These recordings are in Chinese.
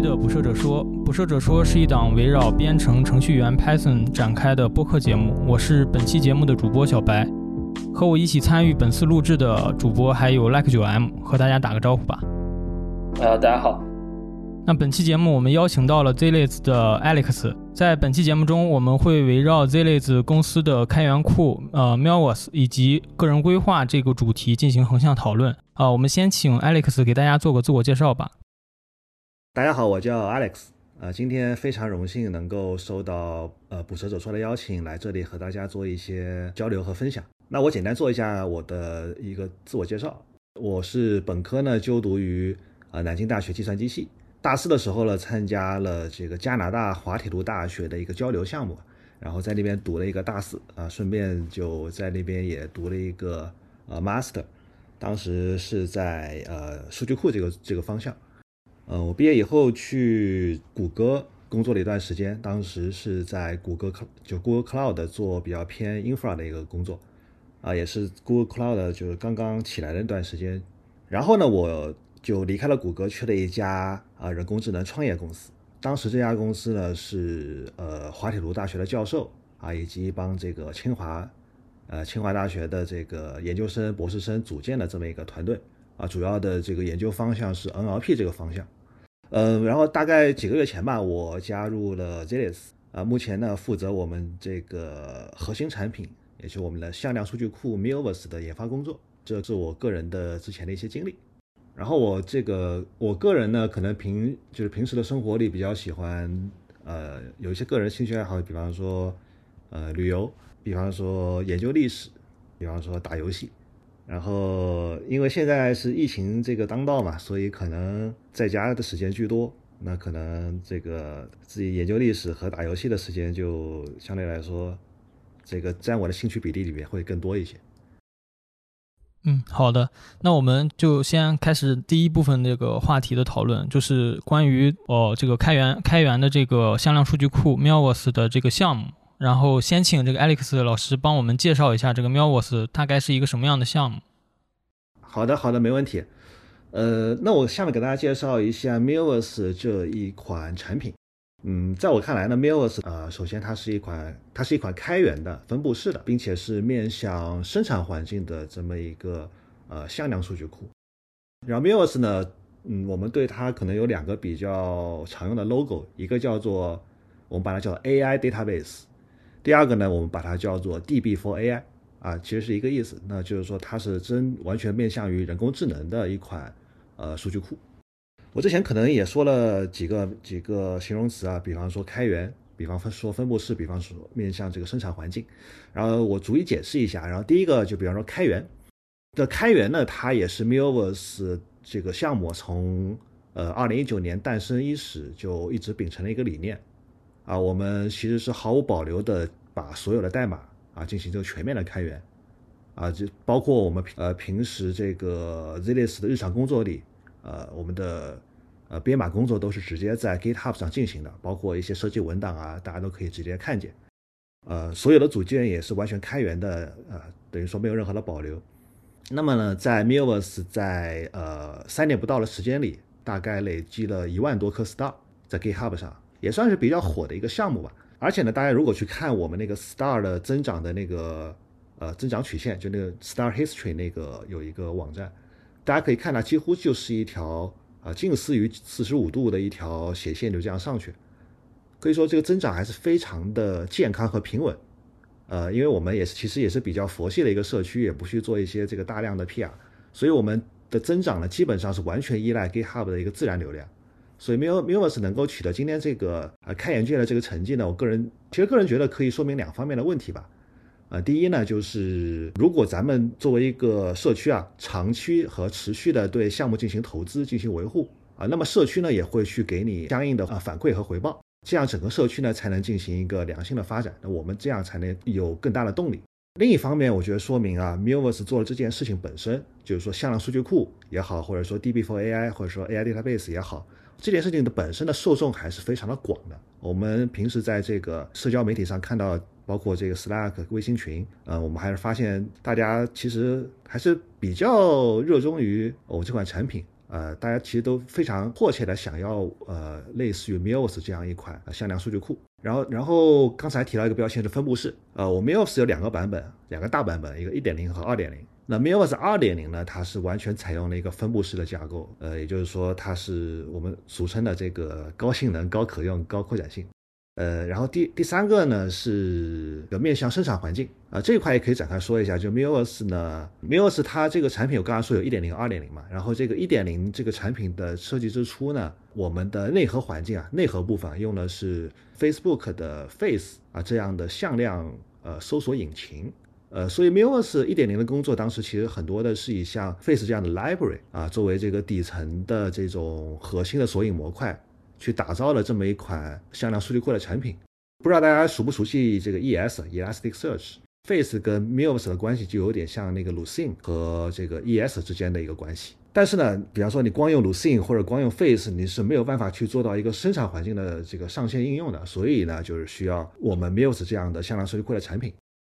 的《捕蛇者说》。《捕蛇者说》是一档围绕编程程序员 Python 展开的播客节目。我是本期节目的主播小白，和我一起参与本次录制的主播还有 Like 九 M，和大家打个招呼吧。呃，大家好。那本期节目我们邀请到了 Zlaze 的 Alex。在本期节目中，我们会围绕 Zlaze 公司的开源库呃 Melvos 以及个人规划这个主题进行横向讨论。啊，我们先请 Alex 给大家做个自我介绍吧。大家好，我叫 Alex，呃，今天非常荣幸能够收到呃捕蛇者说的邀请，来这里和大家做一些交流和分享。那我简单做一下我的一个自我介绍。我是本科呢就读于呃南京大学计算机系，大四的时候呢参加了这个加拿大滑铁卢大学的一个交流项目，然后在那边读了一个大四啊，顺便就在那边也读了一个呃 master，当时是在呃数据库这个这个方向。呃，我毕业以后去谷歌工作了一段时间，当时是在谷歌就 Google Cloud 做比较偏 infra 的一个工作，啊，也是 Google Cloud 就是刚刚起来的那段时间。然后呢，我就离开了谷歌，去了一家啊人工智能创业公司。当时这家公司呢是呃滑铁卢大学的教授啊，以及一帮这个清华呃清华大学的这个研究生、博士生组建的这么一个团队啊，主要的这个研究方向是 NLP 这个方向。呃，然后大概几个月前吧，我加入了 Zlaze 啊，目前呢负责我们这个核心产品，也是我们的向量数据库 Milvus 的研发工作。这是我个人的之前的一些经历。然后我这个我个人呢，可能平就是平时的生活里比较喜欢呃有一些个人兴趣爱好，比方说呃旅游，比方说研究历史，比方说打游戏。然后，因为现在是疫情这个当道嘛，所以可能在家的时间居多。那可能这个自己研究历史和打游戏的时间就相对来说，这个占我的兴趣比例里面会更多一些。嗯，好的，那我们就先开始第一部分这个话题的讨论，就是关于哦这个开源开源的这个向量数据库 Melvos 的这个项目。然后先请这个 Alex 老师帮我们介绍一下这个 Melvos 大概是一个什么样的项目。好的，好的，没问题。呃，那我下面给大家介绍一下 Melvos 这一款产品。嗯，在我看来呢，Melvos 呃，首先它是一款它是一款开源的分布式的，并且是面向生产环境的这么一个呃向量数据库。然后 Melvos 呢，嗯，我们对它可能有两个比较常用的 logo，一个叫做我们把它叫 AI Database。第二个呢，我们把它叫做 DB for AI，啊，其实是一个意思，那就是说它是真完全面向于人工智能的一款呃数据库。我之前可能也说了几个几个形容词啊，比方说开源，比方说分布式，比方说面向这个生产环境。然后我逐一解释一下。然后第一个就比方说开源，这开源呢，它也是 Milvus 这个项目从呃二零一九年诞生伊始就一直秉承了一个理念。啊，我们其实是毫无保留的把所有的代码啊进行这个全面的开源，啊，就包括我们呃平时这个 Zlaze 的日常工作里，呃，我们的呃编码工作都是直接在 GitHub 上进行的，包括一些设计文档啊，大家都可以直接看见，呃，所有的组件也是完全开源的，呃，等于说没有任何的保留。那么呢，在 Milvus 在呃三年不到的时间里，大概累积了一万多颗 star 在 GitHub 上。也算是比较火的一个项目吧，而且呢，大家如果去看我们那个 star 的增长的那个呃增长曲线，就那个 star history 那个有一个网站，大家可以看到几乎就是一条啊近似于四十五度的一条斜线就这样上去，可以说这个增长还是非常的健康和平稳，呃，因为我们也是其实也是比较佛系的一个社区，也不去做一些这个大量的 PR，所以我们的增长呢基本上是完全依赖 GitHub 的一个自然流量。所以 Mil Milvus 能够取得今天这个呃开源界的这个成绩呢，我个人其实个人觉得可以说明两方面的问题吧。呃，第一呢，就是如果咱们作为一个社区啊，长期和持续的对项目进行投资、进行维护啊，那么社区呢也会去给你相应的啊反馈和回报，这样整个社区呢才能进行一个良性的发展，那我们这样才能有更大的动力。另一方面，我觉得说明啊，Milvus 做了这件事情本身，就是说向量数据库也好，或者说 DB for AI，或者说 AI Database 也好。这件事情的本身的受众还是非常的广的。我们平时在这个社交媒体上看到，包括这个 Slack 微信群，呃，我们还是发现大家其实还是比较热衷于我这款产品呃，大家其实都非常迫切的想要呃类似于 Mios 这样一款向量数据库。然后，然后刚才提到一个标签是分布式，呃，我，Mios 有两个版本，两个大版本，一个1.0和2.0。那 Mills 2.0呢，它是完全采用了一个分布式的架构，呃，也就是说它是我们俗称的这个高性能、高可用、高扩展性。呃，然后第第三个呢是个面向生产环境啊，这一块也可以展开说一下。就 Mills 呢，Mills 它这个产品我刚刚说有一点零、二点零嘛，然后这个一点零这个产品的设计之初呢，我们的内核环境啊，内核部分用的是 Facebook 的 Face 啊这样的向量呃搜索引擎，呃，所以 Mills 一点零的工作当时其实很多的是以像 Face 这样的 library 啊作为这个底层的这种核心的索引模块。去打造了这么一款向量数据库的产品，不知道大家熟不熟悉这个 ES（Elasticsearch）？Face 跟 Mills 的关系就有点像那个 Lucene 和这个 ES 之间的一个关系。但是呢，比方说你光用 Lucene 或者光用 Face，你是没有办法去做到一个生产环境的这个上线应用的。所以呢，就是需要我们 Mills 这样的向量数据库的产品。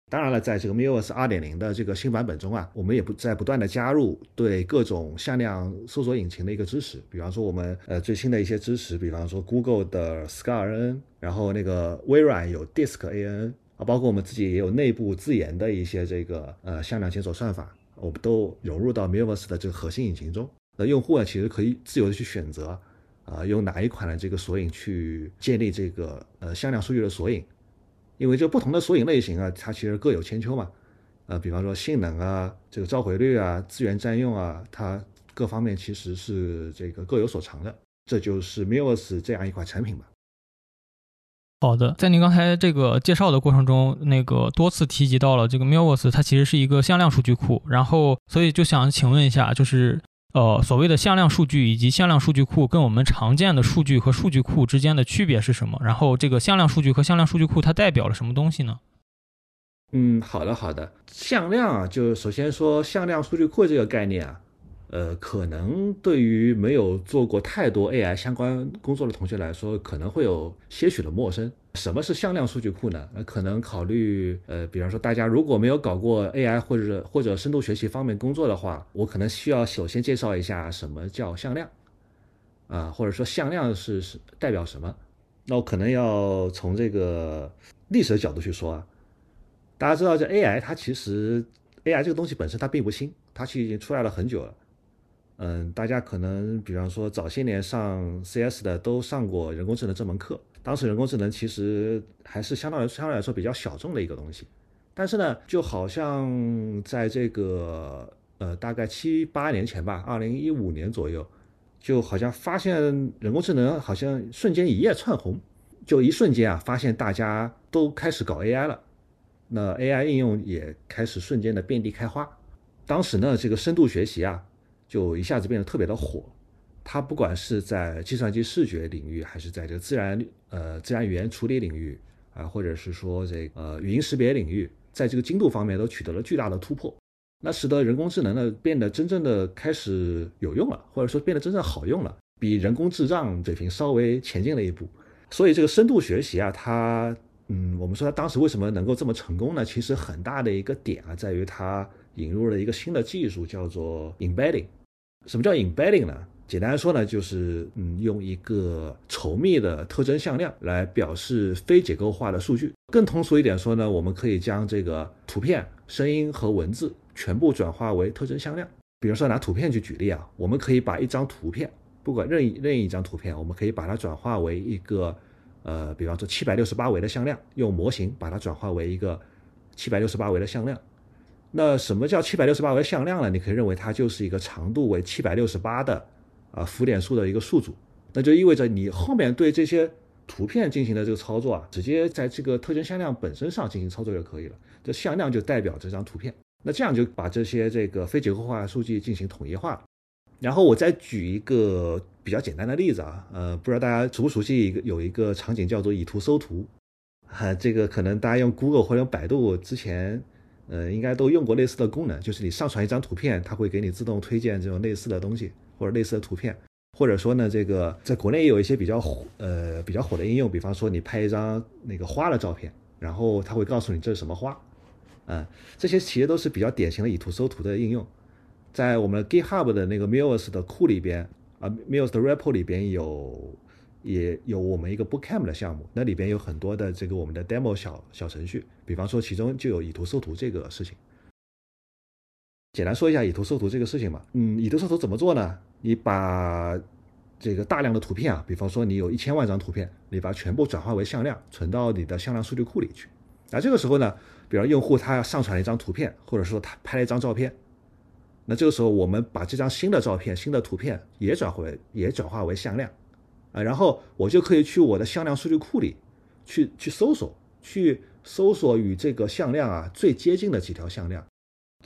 当然了，在这个 Mills 二点零的这个新版本中啊，我们也不在不断的加入对各种向量搜索引擎的一个支持。比方说，我们呃最新的一些支持，比方说 Google 的 SKAN，然后那个微软有 DiskANN 啊，包括我们自己也有内部自研的一些这个呃向量检索算法，我们都融入到 Mills 的这个核心引擎中。那用户啊，其实可以自由的去选择啊，用哪一款的这个索引去建立这个呃向量数据的索引。因为这不同的索引类型啊，它其实各有千秋嘛，呃，比方说性能啊，这个召回率啊，资源占用啊，它各方面其实是这个各有所长的，这就是 Mills 这样一款产品吧。好的，在您刚才这个介绍的过程中，那个多次提及到了这个 Mills，它其实是一个向量数据库，然后所以就想请问一下，就是。呃，所谓的向量数据以及向量数据库跟我们常见的数据和数据库之间的区别是什么？然后这个向量数据和向量数据库它代表了什么东西呢？嗯，好的好的，向量啊，就首先说向量数据库这个概念啊。呃，可能对于没有做过太多 AI 相关工作的同学来说，可能会有些许的陌生。什么是向量数据库呢？那可能考虑，呃，比方说大家如果没有搞过 AI 或者或者深度学习方面工作的话，我可能需要首先介绍一下什么叫向量，啊，或者说向量是是代表什么？那我可能要从这个历史的角度去说啊。大家知道，这 AI 它其实 AI 这个东西本身它并不新，它其实已经出来了很久了。嗯，大家可能比方说早些年上 CS 的都上过人工智能这门课，当时人工智能其实还是相当于相对来说比较小众的一个东西，但是呢，就好像在这个呃大概七八年前吧，二零一五年左右，就好像发现人工智能好像瞬间一夜窜红，就一瞬间啊，发现大家都开始搞 AI 了，那 AI 应用也开始瞬间的遍地开花，当时呢，这个深度学习啊。就一下子变得特别的火，它不管是在计算机视觉领域，还是在这个自然呃自然语言处理领域啊，或者是说这呃语音识别领域，在这个精度方面都取得了巨大的突破，那使得人工智能呢变得真正的开始有用了，或者说变得真正好用了，比人工智障水平稍微前进了一步。所以这个深度学习啊，它嗯，我们说它当时为什么能够这么成功呢？其实很大的一个点啊，在于它引入了一个新的技术，叫做 embedding。什么叫 embedding 呢？简单说呢，就是嗯，用一个稠密的特征向量来表示非结构化的数据。更通俗一点说呢，我们可以将这个图片、声音和文字全部转化为特征向量。比如说拿图片去举例啊，我们可以把一张图片，不管任意任意一张图片，我们可以把它转化为一个呃，比方说七百六十八维的向量，用模型把它转化为一个七百六十八维的向量。那什么叫七百六十八维向量呢？你可以认为它就是一个长度为七百六十八的啊浮点数的一个数组，那就意味着你后面对这些图片进行的这个操作啊，直接在这个特征向量本身上进行操作就可以了。这向量就代表这张图片，那这样就把这些这个非结构化数据进行统一化了。然后我再举一个比较简单的例子啊，呃，不知道大家熟不熟悉一个有一个场景叫做以图搜图，啊，这个可能大家用 Google 或者百度之前。呃，应该都用过类似的功能，就是你上传一张图片，它会给你自动推荐这种类似的东西或者类似的图片，或者说呢，这个在国内也有一些比较火呃比较火的应用，比方说你拍一张那个花的照片，然后它会告诉你这是什么花，啊，这些其实都是比较典型的以图搜图的应用。在我们 GitHub 的那个 Mills 的库里边啊，Mills 的 repo 里边有也有我们一个 Bootcamp 的项目，那里边有很多的这个我们的 demo 小小程序，比方说其中就有以图搜图这个事情。简单说一下以图搜图这个事情嘛，嗯，以图搜图怎么做呢？你把这个大量的图片啊，比方说你有一千万张图片，你把它全部转化为向量，存到你的向量数据库里去。那这个时候呢，比如用户他要上传了一张图片，或者说他拍了一张照片，那这个时候我们把这张新的照片、新的图片也转回也转化为向量，啊，然后我就可以去我的向量数据库里去去搜索，去搜索与这个向量啊最接近的几条向量。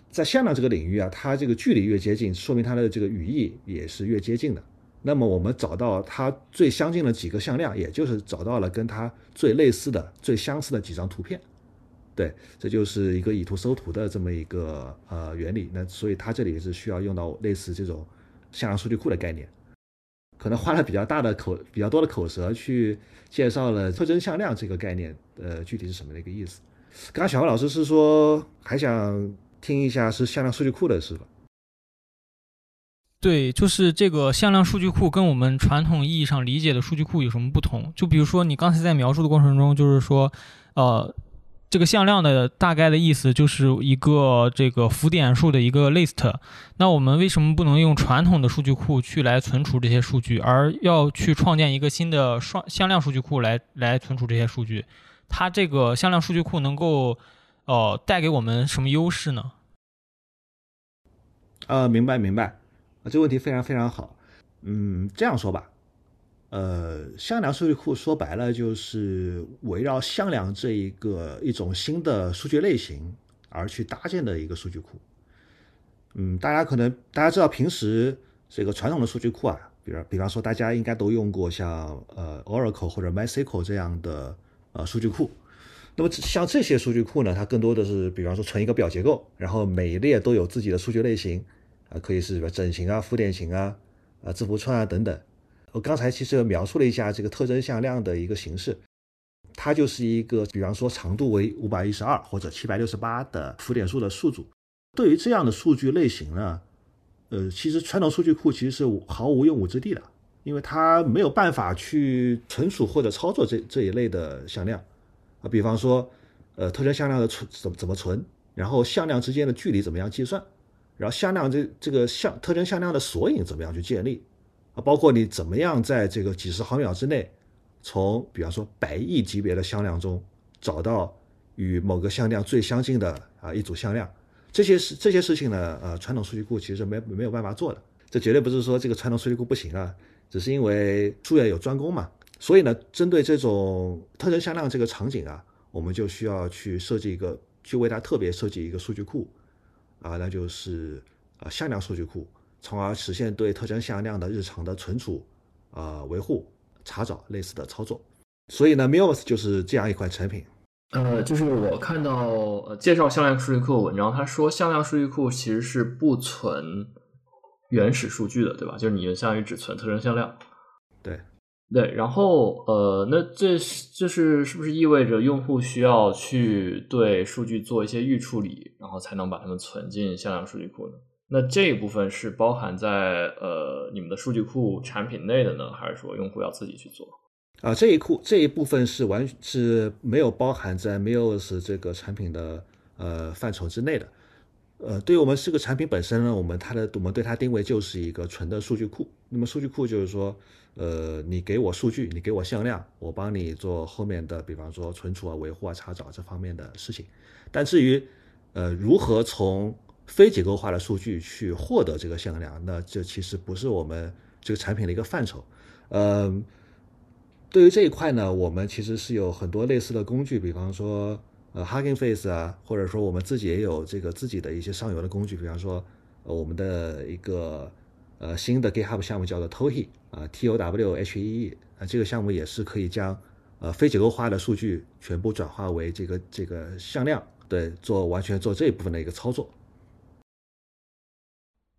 在向量这个领域啊，它这个距离越接近，说明它的这个语义也是越接近的。那么我们找到它最相近的几个向量，也就是找到了跟它最类似的、最相似的几张图片。对，这就是一个以图搜图的这么一个呃原理。那所以它这里是需要用到类似这种向量数据库的概念。可能花了比较大的口、比较多的口舌去介绍了特征向量这个概念，呃，具体是什么的一个意思。刚刚小王老师是说还想。听一下是向量数据库的是吧？对，就是这个向量数据库跟我们传统意义上理解的数据库有什么不同？就比如说你刚才在描述的过程中，就是说，呃，这个向量的大概的意思就是一个这个浮点数的一个 list。那我们为什么不能用传统的数据库去来存储这些数据，而要去创建一个新的双向量数据库来来存储这些数据？它这个向量数据库能够。哦，带给我们什么优势呢？呃，明白明白，这个问题非常非常好。嗯，这样说吧，呃，向量数据库说白了就是围绕向量这一个一种新的数据类型而去搭建的一个数据库。嗯，大家可能大家知道，平时这个传统的数据库啊，比如比方说大家应该都用过像呃 Oracle 或者 MySQL 这样的呃数据库。那么像这些数据库呢，它更多的是，比方说存一个表结构，然后每一列都有自己的数据类型，啊，可以是什么整形啊、浮点型啊、啊字符串啊等等。我刚才其实描述了一下这个特征向量的一个形式，它就是一个，比方说长度为五百一十二或者七百六十八的浮点数的数组。对于这样的数据类型呢，呃，其实传统数据库其实是毫无用武之地的，因为它没有办法去存储或者操作这这一类的向量。啊，比方说，呃，特征向量的存怎么怎么存，然后向量之间的距离怎么样计算，然后向量这这个向特征向量的索引怎么样去建立，啊，包括你怎么样在这个几十毫秒之内，从比方说百亿级别的向量中找到与某个向量最相近的啊一组向量，这些事这些事情呢，呃，传统数据库其实没没有办法做的，这绝对不是说这个传统数据库不行啊，只是因为术业有专攻嘛。所以呢，针对这种特征向量这个场景啊，我们就需要去设计一个，去为它特别设计一个数据库，啊，那就是啊向量数据库，从而实现对特征向量的日常的存储、呃维护、查找类似的操作。所以呢 m i l s 就是这样一款产品。呃，就是我看到呃介绍向量数据库的文章，他说向量数据库其实是不存原始数据的，对吧？就是你相当于只存特征向量。对。对，然后呃，那这这是是不是意味着用户需要去对数据做一些预处理，然后才能把它们存进向量数据库呢？那这一部分是包含在呃你们的数据库产品内的呢，还是说用户要自己去做？啊，这一库这一部分是完是没有包含在 Mills 这个产品的呃范畴之内的。呃，对于我们这个产品本身呢，我们它的我们对它定位就是一个纯的数据库。那么数据库就是说。呃，你给我数据，你给我向量，我帮你做后面的，比方说存储啊、维护啊、查找这方面的事情。但至于呃如何从非结构化的数据去获得这个向量，那这其实不是我们这个产品的一个范畴。呃，对于这一块呢，我们其实是有很多类似的工具，比方说呃 Hugging Face 啊，或者说我们自己也有这个自己的一些上游的工具，比方说我们的一个。呃，新的 GitHub 项目叫做 Towhe 啊，T O W H E E 啊，这个项目也是可以将呃非结构化的数据全部转化为这个这个向量，对，做完全做这一部分的一个操作。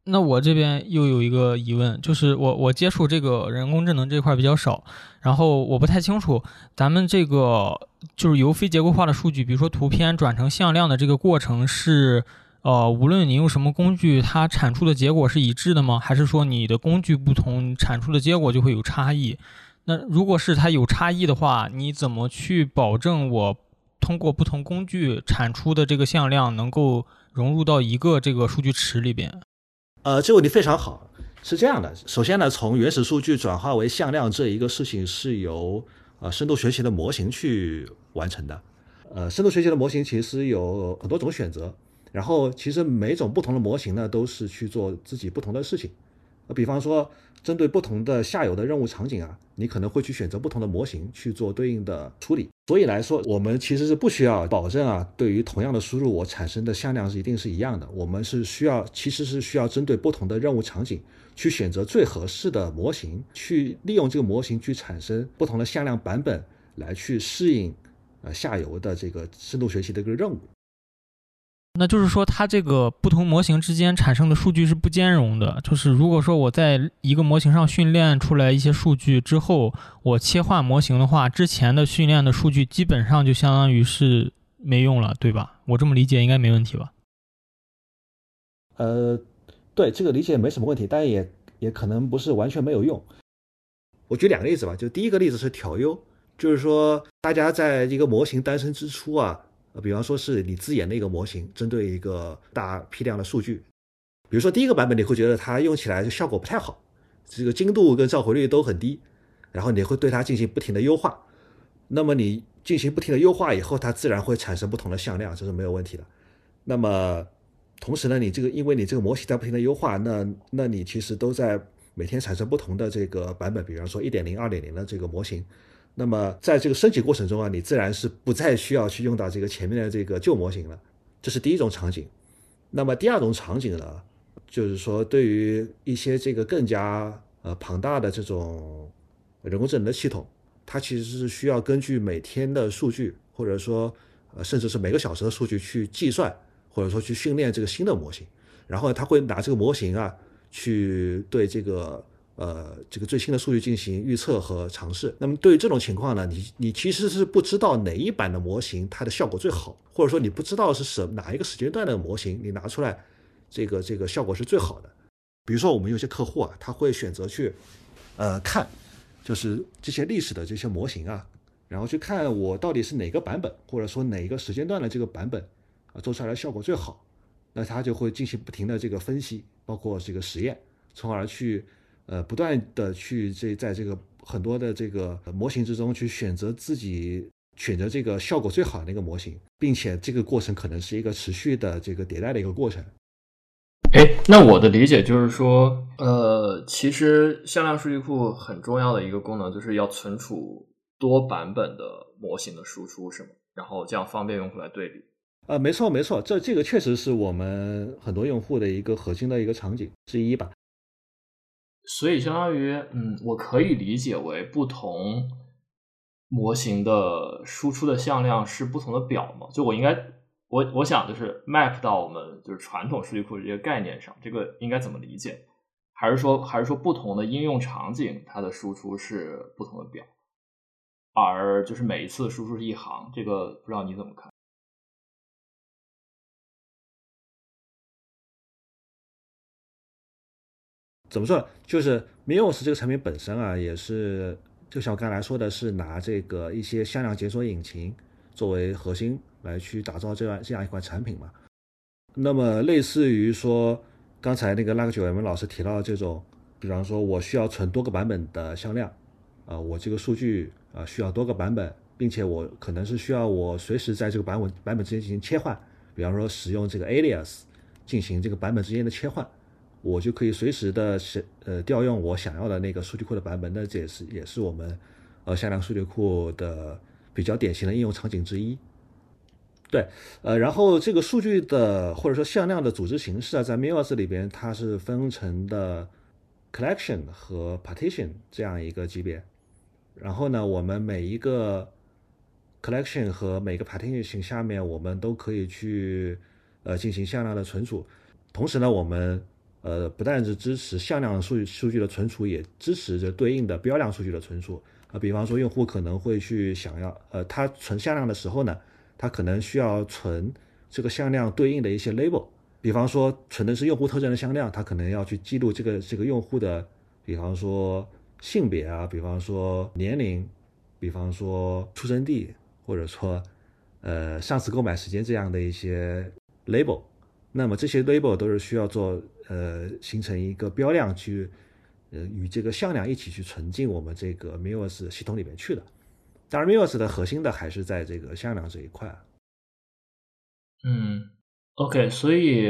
那我这边又有一个疑问，就是我我接触这个人工智能这块比较少，然后我不太清楚咱们这个就是由非结构化的数据，比如说图片转成向量的这个过程是。呃，无论你用什么工具，它产出的结果是一致的吗？还是说你的工具不同，产出的结果就会有差异？那如果是它有差异的话，你怎么去保证我通过不同工具产出的这个向量能够融入到一个这个数据池里边？呃，这个问题非常好，是这样的。首先呢，从原始数据转化为向量这一个事情是由呃深度学习的模型去完成的。呃，深度学习的模型其实有很多种选择。然后，其实每种不同的模型呢，都是去做自己不同的事情。呃，比方说，针对不同的下游的任务场景啊，你可能会去选择不同的模型去做对应的处理。所以来说，我们其实是不需要保证啊，对于同样的输入，我产生的向量是一定是一样的。我们是需要，其实是需要针对不同的任务场景去选择最合适的模型，去利用这个模型去产生不同的向量版本，来去适应呃下游的这个深度学习的一个任务。那就是说，它这个不同模型之间产生的数据是不兼容的。就是如果说我在一个模型上训练出来一些数据之后，我切换模型的话，之前的训练的数据基本上就相当于是没用了，对吧？我这么理解应该没问题吧？呃，对，这个理解没什么问题，但也也可能不是完全没有用。我举两个例子吧，就第一个例子是调优，就是说大家在一个模型诞生之初啊。呃，比方说是你自研的一个模型，针对一个大批量的数据，比如说第一个版本你会觉得它用起来就效果不太好，这个精度跟召回率都很低，然后你会对它进行不停的优化，那么你进行不停的优化以后，它自然会产生不同的向量，这是没有问题的。那么同时呢，你这个因为你这个模型在不停的优化，那那你其实都在每天产生不同的这个版本，比方说一点零、二点零的这个模型。那么在这个升级过程中啊，你自然是不再需要去用到这个前面的这个旧模型了，这是第一种场景。那么第二种场景呢，就是说对于一些这个更加呃庞大的这种人工智能的系统，它其实是需要根据每天的数据，或者说呃甚至是每个小时的数据去计算，或者说去训练这个新的模型，然后他会拿这个模型啊去对这个。呃，这个最新的数据进行预测和尝试。那么对于这种情况呢，你你其实是不知道哪一版的模型它的效果最好，或者说你不知道是什哪一个时间段的模型你拿出来，这个这个效果是最好的。比如说我们有些客户啊，他会选择去，呃，看，就是这些历史的这些模型啊，然后去看我到底是哪个版本，或者说哪一个时间段的这个版本啊做出来的效果最好，那他就会进行不停的这个分析，包括这个实验，从而去。呃，不断的去这在这个很多的这个模型之中去选择自己选择这个效果最好的那个模型，并且这个过程可能是一个持续的这个迭代的一个过程。哎，那我的理解就是说，呃，其实向量数据库很重要的一个功能就是要存储多版本的模型的输出，是吗？然后这样方便用户来对比。呃，没错没错，这这个确实是我们很多用户的一个核心的一个场景之一吧。所以，相当于，嗯，我可以理解为不同模型的输出的向量是不同的表嘛？就我应该，我我想就是 map 到我们就是传统数据库这些概念上，这个应该怎么理解？还是说，还是说不同的应用场景它的输出是不同的表，而就是每一次输出是一行？这个不知道你怎么看？怎么说？就是 Meos 这个产品本身啊，也是就像我刚才说的，是拿这个一些向量检索引擎作为核心来去打造这样这样一款产品嘛。那么类似于说刚才那个那个九 M 老师提到的这种，比方说我需要存多个版本的向量，啊，我这个数据啊需要多个版本，并且我可能是需要我随时在这个版本版本之间进行切换，比方说使用这个 Alias 进行这个版本之间的切换。我就可以随时的是呃调用我想要的那个数据库的版本，那这也是也是我们呃向量数据库的比较典型的应用场景之一。对，呃，然后这个数据的或者说向量的组织形式啊，在 Meos 里边它是分成的 collection 和 partition 这样一个级别。然后呢，我们每一个 collection 和每个 partition 下面，我们都可以去呃进行向量的存储。同时呢，我们呃，不但是支持向量数据数据的存储，也支持着对应的标量数据的存储啊。比方说，用户可能会去想要，呃，他存向量的时候呢，他可能需要存这个向量对应的一些 label，比方说存的是用户特征的向量，它可能要去记录这个这个用户的，比方说性别啊，比方说年龄，比方说出生地，或者说呃上次购买时间这样的一些 label。那么这些 label 都是需要做呃形成一个标量去呃与这个向量一起去存进我们这个 MIOS 系统里面去的。当然，MIOS 的核心的还是在这个向量这一块。嗯，OK，所以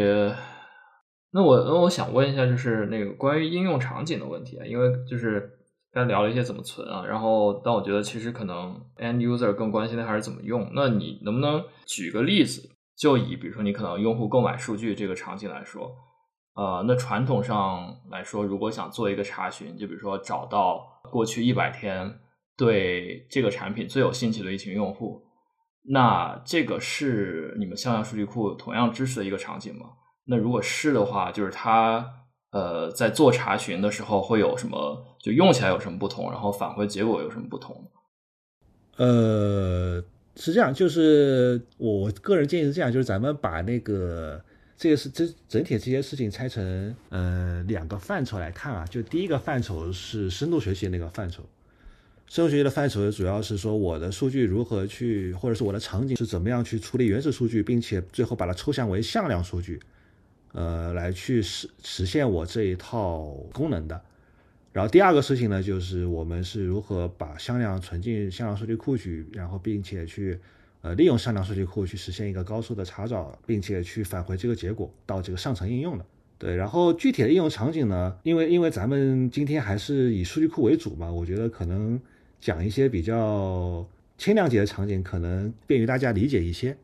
那我那我想问一下，就是那个关于应用场景的问题啊，因为就是刚才聊了一些怎么存啊，然后但我觉得其实可能 end user 更关心的还是怎么用。那你能不能举个例子？就以比如说你可能用户购买数据这个场景来说，呃，那传统上来说，如果想做一个查询，就比如说找到过去一百天对这个产品最有兴趣的一群用户。那这个是你们向量数据库同样支持的一个场景吗？那如果是的话，就是它呃在做查询的时候会有什么？就用起来有什么不同？然后返回结果有什么不同？呃，是这样，就是我个人建议是这样，就是咱们把那个这个是这整体这些事情拆成呃两个范畴来看啊。就第一个范畴是深度学习那个范畴。深度学习的范畴主要是说我的数据如何去，或者是我的场景是怎么样去处理原始数据，并且最后把它抽象为向量数据，呃，来去实实现我这一套功能的。然后第二个事情呢，就是我们是如何把向量存进向量数据库去，然后并且去呃利用向量数据库去实现一个高速的查找，并且去返回这个结果到这个上层应用的。对，然后具体的应用场景呢，因为因为咱们今天还是以数据库为主嘛，我觉得可能。讲一些比较轻量级的场景，可能便于大家理解一些。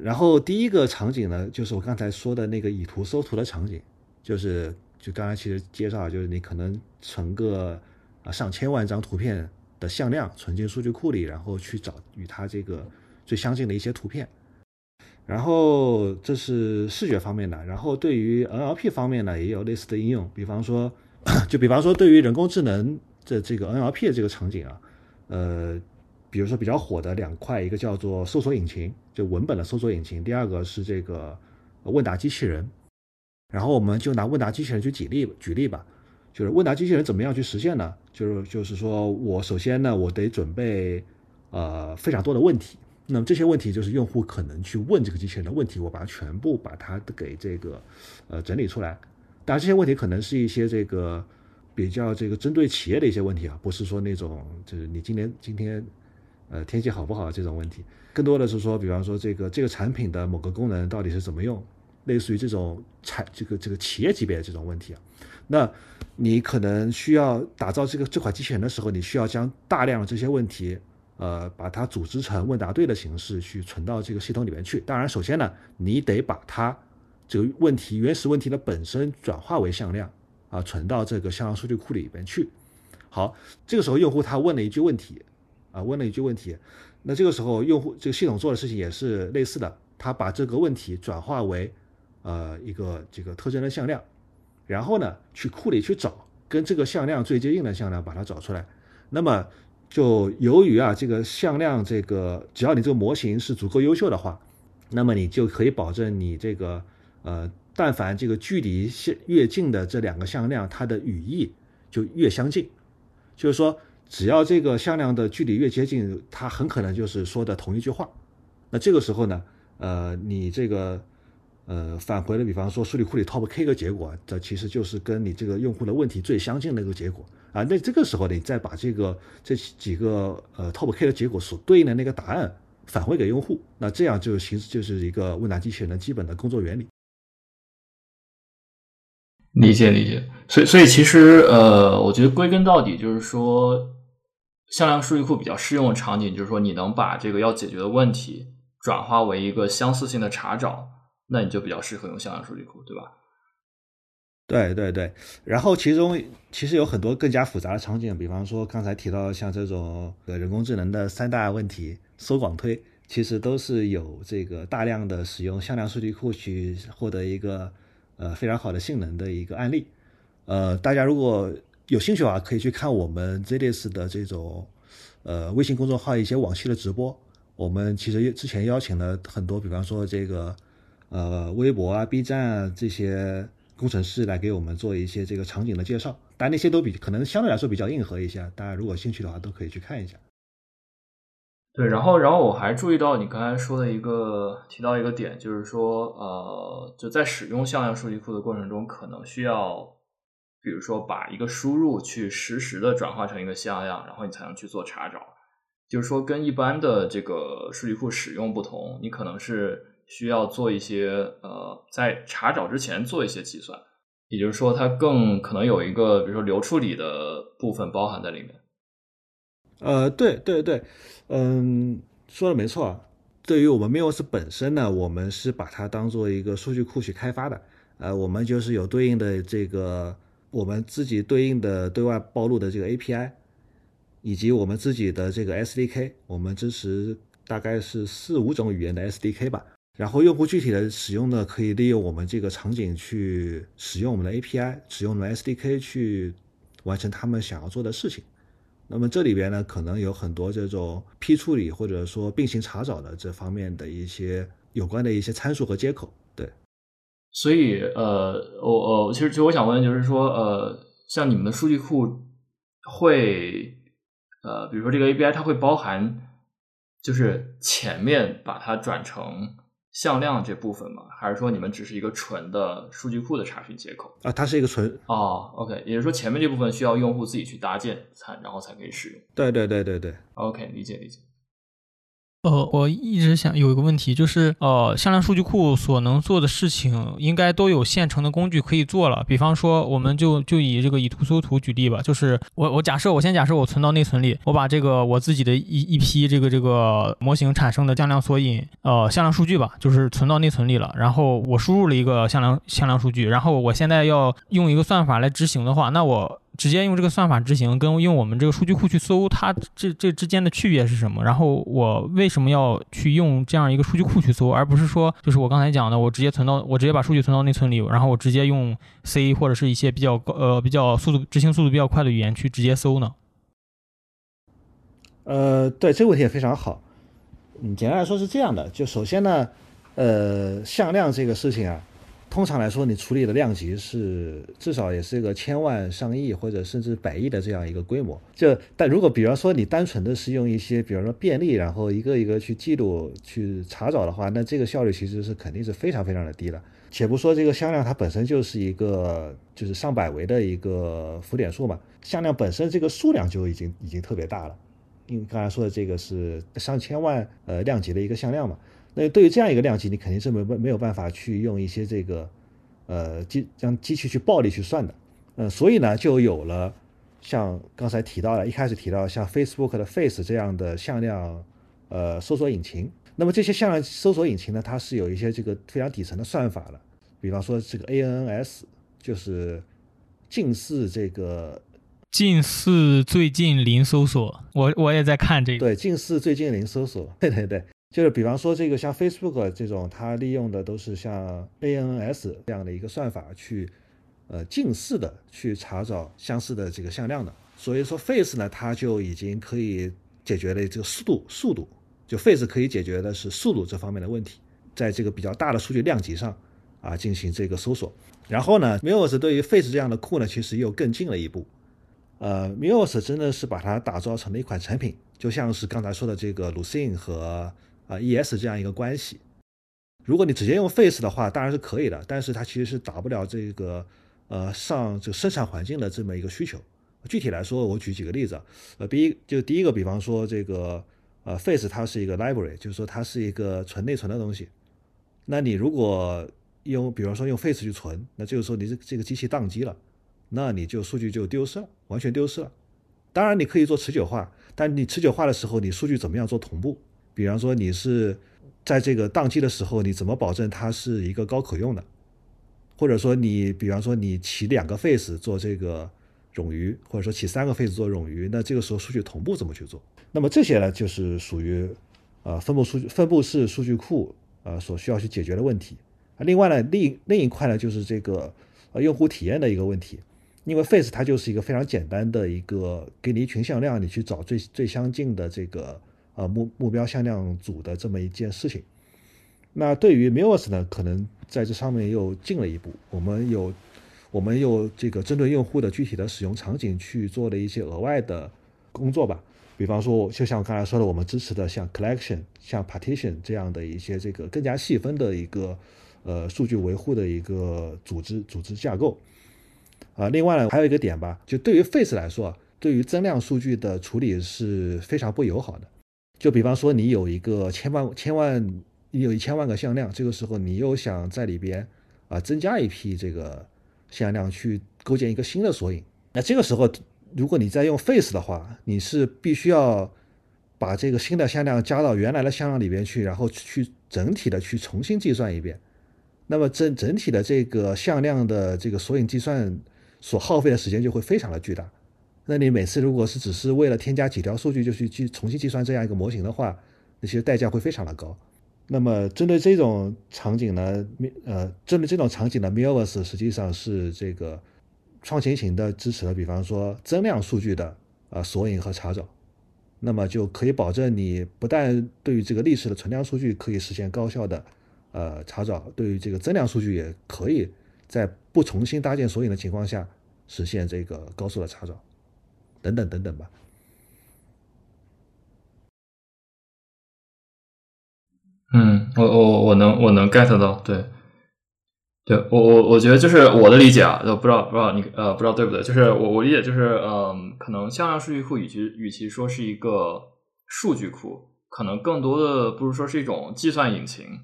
然后第一个场景呢，就是我刚才说的那个以图搜图的场景，就是就刚才其实介绍，就是你可能存个啊上千万张图片的向量存进数据库里，然后去找与它这个最相近的一些图片。然后这是视觉方面的。然后对于 NLP 方面呢，也有类似的应用，比方说，就比方说对于人工智能的这个 NLP 的这个场景啊。呃，比如说比较火的两块，一个叫做搜索引擎，就文本的搜索引擎；第二个是这个问答机器人。然后我们就拿问答机器人去举例举例吧，就是问答机器人怎么样去实现呢？就是就是说我首先呢，我得准备呃非常多的问题，那么这些问题就是用户可能去问这个机器人的问题，我把它全部把它给这个呃整理出来。当然这些问题可能是一些这个。比较这个针对企业的一些问题啊，不是说那种就是你今年今天，呃天气好不好这种问题，更多的是说，比方说这个这个产品的某个功能到底是怎么用，类似于这种产这个这个企业级别的这种问题啊，那你可能需要打造这个这款机器人的时候，你需要将大量的这些问题，呃把它组织成问答对的形式去存到这个系统里面去。当然，首先呢，你得把它这个问题原始问题的本身转化为向量。啊，存到这个向量数据库里边去。好，这个时候用户他问了一句问题，啊，问了一句问题。那这个时候用户这个系统做的事情也是类似的，他把这个问题转化为呃一个这个特征的向量，然后呢去库里去找跟这个向量最接近的向量，把它找出来。那么就由于啊这个向量这个只要你这个模型是足够优秀的话，那么你就可以保证你这个呃。但凡这个距离越近的这两个向量，它的语义就越相近。就是说，只要这个向量的距离越接近，它很可能就是说的同一句话。那这个时候呢，呃，你这个呃返回的，比方说数据库里 top k 个结果，这其实就是跟你这个用户的问题最相近的一个结果啊。那这个时候呢你再把这个这几个呃 top k 的结果所对应的那个答案返回给用户，那这样就形就是一个问答机器人的基本的工作原理。理解理解，所以所以其实呃，我觉得归根到底就是说，向量数据库比较适用的场景，就是说你能把这个要解决的问题转化为一个相似性的查找，那你就比较适合用向量数据库，对吧？对对对，然后其中其实有很多更加复杂的场景，比方说刚才提到像这种呃人工智能的三大问题，搜广推，其实都是有这个大量的使用向量数据库去获得一个。呃，非常好的性能的一个案例，呃，大家如果有兴趣的话，可以去看我们 ZDS 的这种呃微信公众号一些往期的直播。我们其实之前邀请了很多，比方说这个呃微博啊、B 站啊这些工程师来给我们做一些这个场景的介绍。但那些都比可能相对来说比较硬核一些，大家如果兴趣的话都可以去看一下。对，然后，然后我还注意到你刚才说的一个提到一个点，就是说，呃，就在使用向量数据库的过程中，可能需要，比如说把一个输入去实时的转化成一个向量，然后你才能去做查找。就是说，跟一般的这个数据库使用不同，你可能是需要做一些，呃，在查找之前做一些计算。也就是说，它更可能有一个，比如说流处理的部分包含在里面。呃，对对对，嗯，说的没错。对于我们 Meos 本身呢，我们是把它当做一个数据库去开发的。呃，我们就是有对应的这个我们自己对应的对外暴露的这个 API，以及我们自己的这个 SDK，我们支持大概是四五种语言的 SDK 吧。然后用户具体的使用呢，可以利用我们这个场景去使用我们的 API，使用我们的 SDK 去完成他们想要做的事情。那么这里边呢，可能有很多这种批处理或者说并行查找的这方面的一些有关的一些参数和接口。对，所以呃，我呃，其实其实我想问就是说，呃，像你们的数据库会呃，比如说这个 API 它会包含，就是前面把它转成。向量这部分吗？还是说你们只是一个纯的数据库的查询接口啊？它是一个纯哦，OK，也就是说前面这部分需要用户自己去搭建才，然后才可以使用。对对对对对，OK，理解理解。呃，我一直想有一个问题，就是呃，向量数据库所能做的事情，应该都有现成的工具可以做了。比方说，我们就就以这个以图搜图举例吧，就是我我假设我先假设我存到内存里，我把这个我自己的一一批这个这个模型产生的向量索引，呃，向量数据吧，就是存到内存里了。然后我输入了一个向量向量数据，然后我现在要用一个算法来执行的话，那我。直接用这个算法执行，跟用我们这个数据库去搜，它这这之间的区别是什么？然后我为什么要去用这样一个数据库去搜，而不是说就是我刚才讲的，我直接存到我直接把数据存到内存里，然后我直接用 C 或者是一些比较高呃比较速度执行速度比较快的语言去直接搜呢？呃，对这个问题也非常好。嗯，简单来说是这样的，就首先呢，呃，向量这个事情啊。通常来说，你处理的量级是至少也是一个千万、上亿或者甚至百亿的这样一个规模。就但如果比方说你单纯的是用一些，比方说便利，然后一个一个去记录、去查找的话，那这个效率其实是肯定是非常非常的低的。且不说这个向量它本身就是一个就是上百维的一个浮点数嘛，向量本身这个数量就已经已经特别大了。因为刚才说的这个是上千万呃量级的一个向量嘛。那对于这样一个量级，你肯定是没没有办法去用一些这个，呃机让机器去暴力去算的，嗯，所以呢，就有了像刚才提到的，一开始提到像 Facebook 的 Face 这样的向量，呃，搜索引擎。那么这些向量搜索引擎呢，它是有一些这个非常底层的算法了，比方说这个 ANNS，就是近似这个近似最近零搜索。我我也在看这个，对，近似最近零搜索，对对对。就是比方说这个像 Facebook 这种，它利用的都是像 A N S 这样的一个算法去，呃，近似的去查找相似的这个向量的。所以说 Face 呢，它就已经可以解决了这个速度，速度就 Face 可以解决的是速度这方面的问题，在这个比较大的数据量级上啊进行这个搜索。然后呢，Meos 对于 Face 这样的库呢，其实又更进了一步。呃，Meos 真的是把它打造成了一款产品，就像是刚才说的这个 Lucene 和啊，E.S 这样一个关系，如果你直接用 Face 的话，当然是可以的，但是它其实是达不了这个呃上这个生产环境的这么一个需求。具体来说，我举几个例子，呃，第一就第一个，比方说这个呃 Face 它是一个 library，就是说它是一个存内存的东西。那你如果用比方说用 Face 去存，那就是说你这这个机器宕机了，那你就数据就丢失了，完全丢失了。当然你可以做持久化，但你持久化的时候，你数据怎么样做同步？比方说你是在这个宕机的时候，你怎么保证它是一个高可用的？或者说你，比方说你起两个 face 做这个冗余，或者说起三个 face 做冗余，那这个时候数据同步怎么去做？那么这些呢，就是属于呃分布数据分布式数据库呃所需要去解决的问题。另外呢，另另一块呢，就是这个呃用户体验的一个问题，因为 face 它就是一个非常简单的一个给你一群向量，你去找最最相近的这个。呃，目目标向量组的这么一件事情，那对于 MIOS 呢，可能在这上面又进了一步，我们有我们有这个针对用户的具体的使用场景去做了一些额外的工作吧。比方说，就像我刚才说的，我们支持的像 Collection、像 Partition 这样的一些这个更加细分的一个呃数据维护的一个组织组织架构。啊，另外呢，还有一个点吧，就对于 Face 来说，对于增量数据的处理是非常不友好的。就比方说，你有一个千万千万，你有一千万个向量，这个时候你又想在里边啊增加一批这个向量去构建一个新的索引，那这个时候。如果你在用 Face 的话，你是必须要把这个新的向量加到原来的向量里边去，然后去整体的去重新计算一遍。那么整整体的这个向量的这个索引计算所耗费的时间就会非常的巨大。那你每次如果是只是为了添加几条数据就去去重新计算这样一个模型的话，那些代价会非常的高。那么针对这种场景呢，呃，针对这种场景呢 m i l v e r s 实际上是这个。创新型的支持了，比方说增量数据的啊索引和查找，那么就可以保证你不但对于这个历史的存量数据可以实现高效的呃查找，对于这个增量数据也可以在不重新搭建索引的情况下实现这个高速的查找，等等等等吧。嗯，我我我能我能 get 到，对。对我我我觉得就是我的理解啊，都不知道不知道你呃不知道对不对？就是我我理解就是嗯，可能向量数据库与其与其说是一个数据库，可能更多的不如说是一种计算引擎，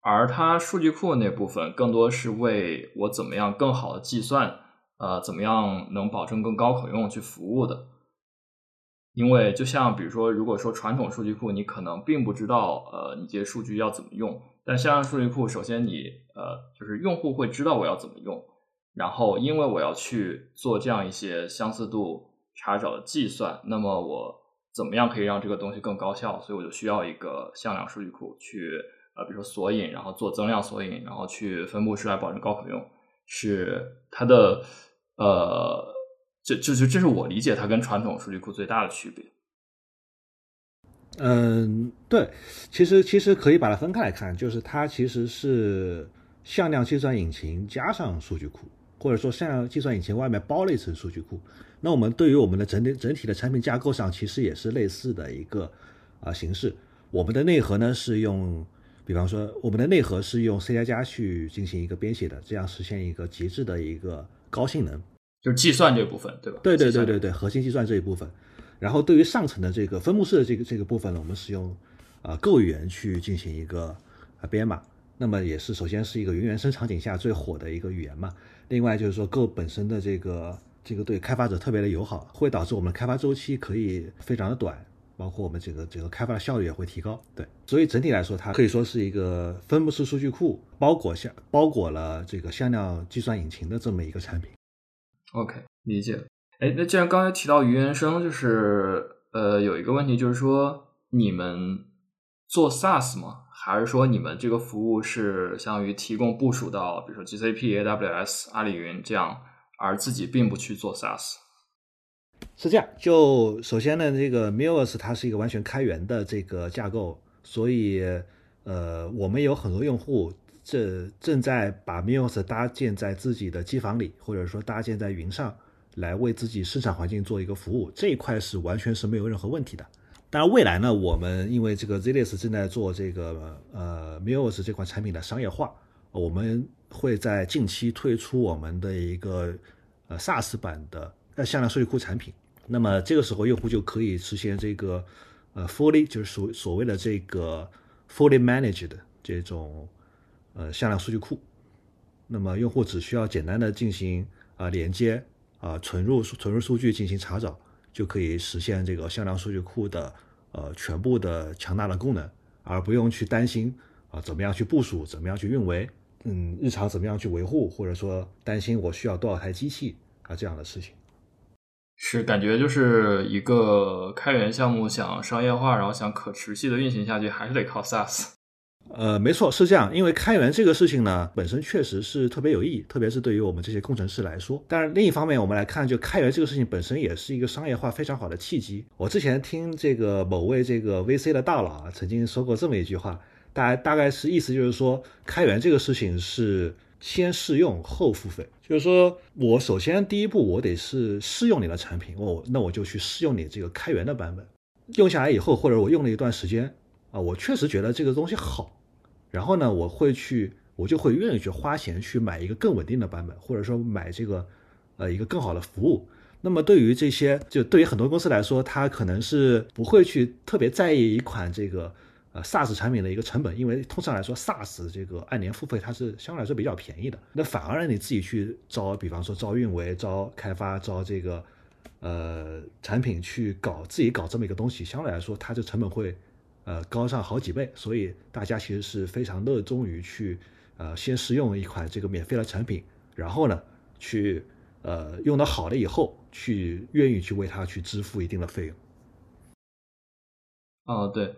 而它数据库那部分更多是为我怎么样更好的计算，呃，怎么样能保证更高可用去服务的。因为就像比如说，如果说传统数据库，你可能并不知道呃你这些数据要怎么用。但向量数据库，首先你呃，就是用户会知道我要怎么用，然后因为我要去做这样一些相似度查找的计算，那么我怎么样可以让这个东西更高效？所以我就需要一个向量数据库去呃，比如说索引，然后做增量索引，然后去分布式来保证高可用，是它的呃，这这就这是我理解它跟传统数据库最大的区别。嗯，对，其实其实可以把它分开来看，就是它其实是向量计算引擎加上数据库，或者说向量计算引擎外面包了一层数据库。那我们对于我们的整体整体的产品架构上，其实也是类似的一个啊形式。我们的内核呢是用，比方说我们的内核是用 C 加加去进行一个编写的，这样实现一个极致的一个高性能，就是计算这部分，对吧？对对对对对，核心计算这一部分。然后对于上层的这个分布式的这个这个部分呢，我们使用啊 Go 语言去进行一个啊编码，那么也是首先是一个云原生场景下最火的一个语言嘛。另外就是说 Go 本身的这个这个对开发者特别的友好，会导致我们开发周期可以非常的短，包括我们这个这个开发的效率也会提高。对，所以整体来说，它可以说是一个分布式数据库包裹下包裹了这个向量计算引擎的这么一个产品。OK，理解。哎，那既然刚才提到云原生，就是呃，有一个问题，就是说你们做 SaaS 吗？还是说你们这个服务是相当于提供部署到，比如说 GCP、AWS、阿里云这样，而自己并不去做 SaaS？是这样，就首先呢，这个 m i l l s 它是一个完全开源的这个架构，所以呃，我们有很多用户这正在把 m i l l s 搭建在自己的机房里，或者说搭建在云上。来为自己生产环境做一个服务，这一块是完全是没有任何问题的。当然，未来呢，我们因为这个 Zless 正在做这个呃 m i l s 这款产品的商业化，我们会在近期推出我们的一个呃 SaaS 版的呃向量数据库产品。那么这个时候，用户就可以实现这个呃 fully 就是所所谓的这个 fully managed 这种呃向量数据库。那么用户只需要简单的进行啊连接。啊，存入存入数据进行查找，就可以实现这个向量数据库的呃全部的强大的功能，而不用去担心啊怎么样去部署，怎么样去运维，嗯，日常怎么样去维护，或者说担心我需要多少台机器啊这样的事情。是感觉就是一个开源项目想商业化，然后想可持续的运行下去，还是得靠 SaaS。呃，没错，是这样。因为开源这个事情呢，本身确实是特别有意义，特别是对于我们这些工程师来说。但是另一方面，我们来看，就开源这个事情本身也是一个商业化非常好的契机。我之前听这个某位这个 VC 的大佬啊，曾经说过这么一句话，大大概是意思就是说，开源这个事情是先试用后付费，就是说我首先第一步我得是试用你的产品，我那我就去试用你这个开源的版本，用下来以后或者我用了一段时间啊，我确实觉得这个东西好，然后呢，我会去我就会愿意去花钱去买一个更稳定的版本，或者说买这个呃一个更好的服务。那么对于这些，就对于很多公司来说，他可能是不会去特别在意一款这个呃 SaaS 产品的一个成本，因为通常来说 SaaS 这个按年付费它是相对来说比较便宜的。那反而让你自己去招，比方说招运维、招开发、招这个呃产品去搞自己搞这么一个东西，相对来说它这成本会呃高上好几倍。所以大家其实是非常热衷于去呃先试用一款这个免费的产品，然后呢去。呃，用的好了以后，去愿意去为它去支付一定的费用。哦，对，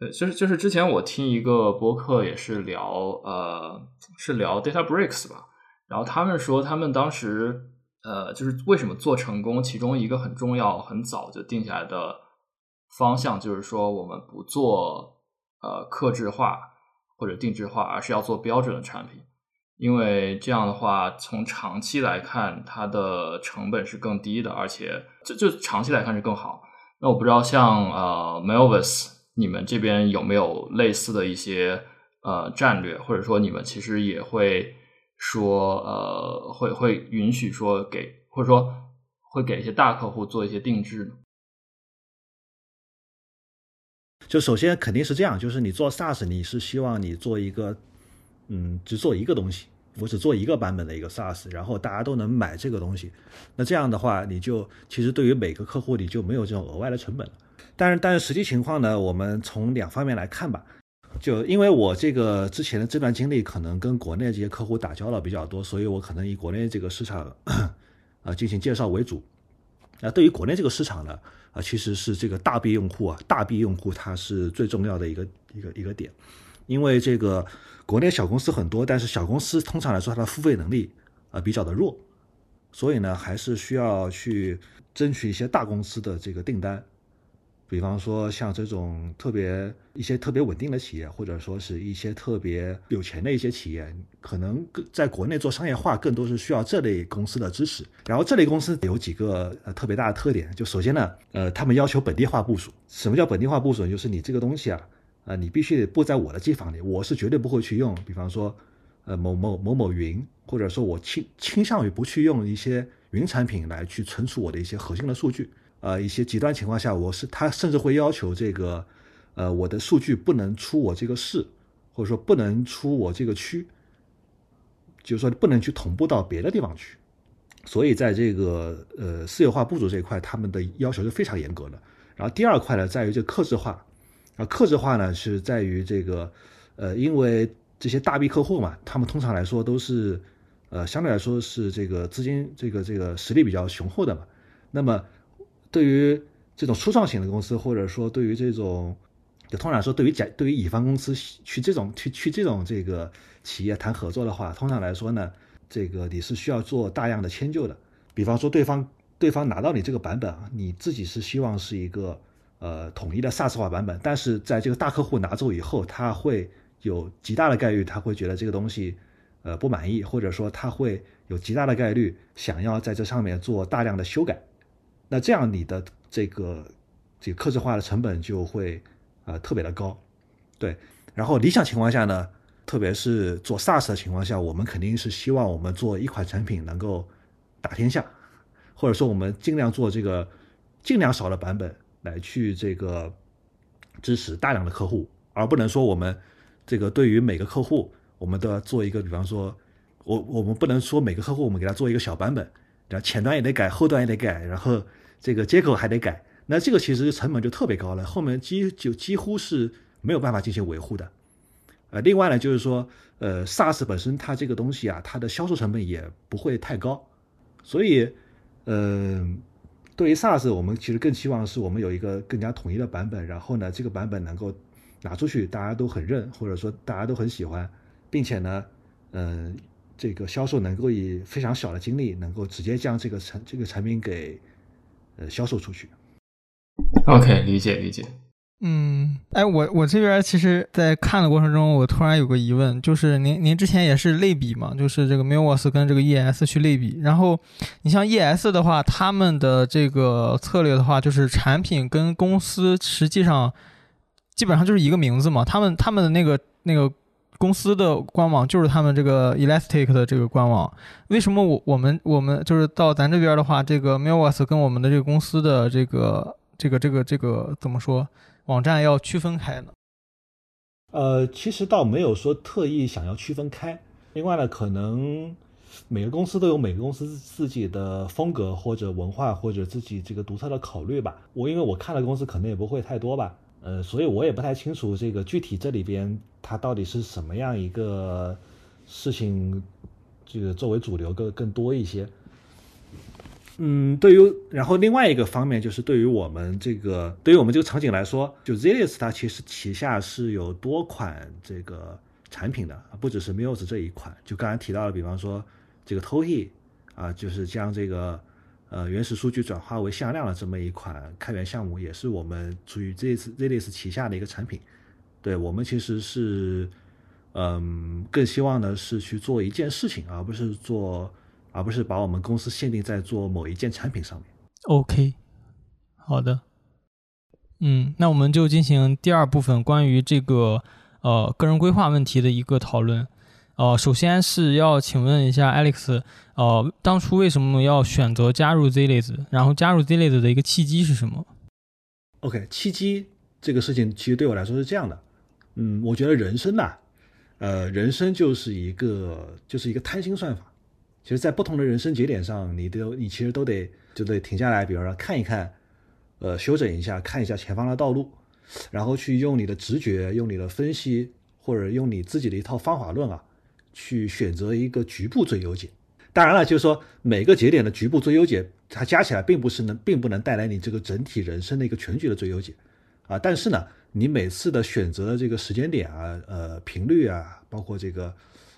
对，就是就是之前我听一个播客也是聊，呃，是聊 DataBricks 吧，然后他们说他们当时，呃，就是为什么做成功，其中一个很重要、很早就定下来的方向，就是说我们不做呃克制化或者定制化，而是要做标准的产品。因为这样的话，从长期来看，它的成本是更低的，而且就就长期来看是更好。那我不知道像呃 Melvis，你们这边有没有类似的一些呃战略，或者说你们其实也会说呃会会允许说给，或者说会给一些大客户做一些定制呢？就首先肯定是这样，就是你做 SaaS，你是希望你做一个。嗯，只做一个东西，我只做一个版本的一个 SaaS，然后大家都能买这个东西。那这样的话，你就其实对于每个客户你就没有这种额外的成本了。但是，但是实际情况呢，我们从两方面来看吧。就因为我这个之前的这段经历，可能跟国内这些客户打交道比较多，所以我可能以国内这个市场啊进行介绍为主。那对于国内这个市场呢，啊其实是这个大 B 用户啊，大 B 用户它是最重要的一个一个一个点，因为这个。国内小公司很多，但是小公司通常来说它的付费能力啊比较的弱，所以呢还是需要去争取一些大公司的这个订单，比方说像这种特别一些特别稳定的企业，或者说是一些特别有钱的一些企业，可能在国内做商业化更多是需要这类公司的支持。然后这类公司有几个呃特别大的特点，就首先呢，呃，他们要求本地化部署。什么叫本地化部署？就是你这个东西啊。啊，你必须得布在我的机房里，我是绝对不会去用。比方说，呃，某某某某云，或者说我倾倾向于不去用一些云产品来去存储我的一些核心的数据。呃，一些极端情况下，我是他甚至会要求这个，呃，我的数据不能出我这个市，或者说不能出我这个区，就是说不能去同步到别的地方去。所以在这个呃私有化部署这一块，他们的要求是非常严格的。然后第二块呢，在于这克制化。啊，克制化呢是在于这个，呃，因为这些大 B 客户嘛，他们通常来说都是，呃，相对来说是这个资金这个这个实力比较雄厚的嘛。那么，对于这种初创型的公司，或者说对于这种，就通常来说，对于甲对于乙方公司去这种去去这种这个企业谈合作的话，通常来说呢，这个你是需要做大量的迁就的。比方说，对方对方拿到你这个版本啊，你自己是希望是一个。呃，统一的 SaaS 化版本，但是在这个大客户拿走以后，他会有极大的概率，他会觉得这个东西，呃，不满意，或者说他会有极大的概率想要在这上面做大量的修改。那这样你的这个这个客制化的成本就会呃特别的高，对。然后理想情况下呢，特别是做 SaaS 的情况下，我们肯定是希望我们做一款产品能够打天下，或者说我们尽量做这个尽量少的版本。来去这个支持大量的客户，而不能说我们这个对于每个客户，我们都要做一个，比方说，我我们不能说每个客户我们给他做一个小版本，然后前端也得改，后端也得改，然后这个接口还得改，那这个其实成本就特别高了，后面几就几乎是没有办法进行维护的。呃，另外呢，就是说，呃，SaaS 本身它这个东西啊，它的销售成本也不会太高，所以，嗯。对于 SaaS，我们其实更希望是我们有一个更加统一的版本，然后呢，这个版本能够拿出去，大家都很认，或者说大家都很喜欢，并且呢，嗯，这个销售能够以非常小的精力，能够直接将这个产这个产品给呃销售出去。OK，理解理解。嗯，哎，我我这边其实，在看的过程中，我突然有个疑问，就是您您之前也是类比嘛，就是这个 m i l w o s 跟这个 ES 去类比，然后你像 ES 的话，他们的这个策略的话，就是产品跟公司实际上基本上就是一个名字嘛，他们他们的那个那个公司的官网就是他们这个 Elastic 的这个官网，为什么我我们我们就是到咱这边的话，这个 m i l w o s 跟我们的这个公司的这个这个这个这个怎么说？网站要区分开呢？呃，其实倒没有说特意想要区分开。另外呢，可能每个公司都有每个公司自己的风格或者文化或者自己这个独特的考虑吧。我因为我看的公司可能也不会太多吧，呃，所以我也不太清楚这个具体这里边它到底是什么样一个事情，这个作为主流更更多一些。嗯，对于然后另外一个方面就是对于我们这个对于我们这个场景来说，就 Zillius 它其实旗下是有多款这个产品的，不只是 Muse 这一款。就刚才提到的，比方说这个 Tohi 啊，就是将这个呃原始数据转化为向量的这么一款开源项目，也是我们属于 Z Zlist 旗下的一个产品。对我们其实是嗯更希望的是去做一件事情，而不是做。而不是把我们公司限定在做某一件产品上面。OK，好的。嗯，那我们就进行第二部分关于这个呃个人规划问题的一个讨论。呃，首先是要请问一下 Alex，呃，当初为什么要选择加入 Zilliz？然后加入 Zilliz 的一个契机是什么？OK，契机这个事情其实对我来说是这样的。嗯，我觉得人生呐，呃，人生就是一个就是一个贪心算法。其实，在不同的人生节点上，你都你其实都得就得停下来，比如说看一看，呃，休整一下，看一下前方的道路，然后去用你的直觉、用你的分析，或者用你自己的一套方法论啊，去选择一个局部最优解。当然了，就是说每个节点的局部最优解，它加起来并不是能，并不能带来你这个整体人生的一个全局的最优解啊。但是呢，你每次的选择的这个时间点啊，呃，频率啊，包括这个。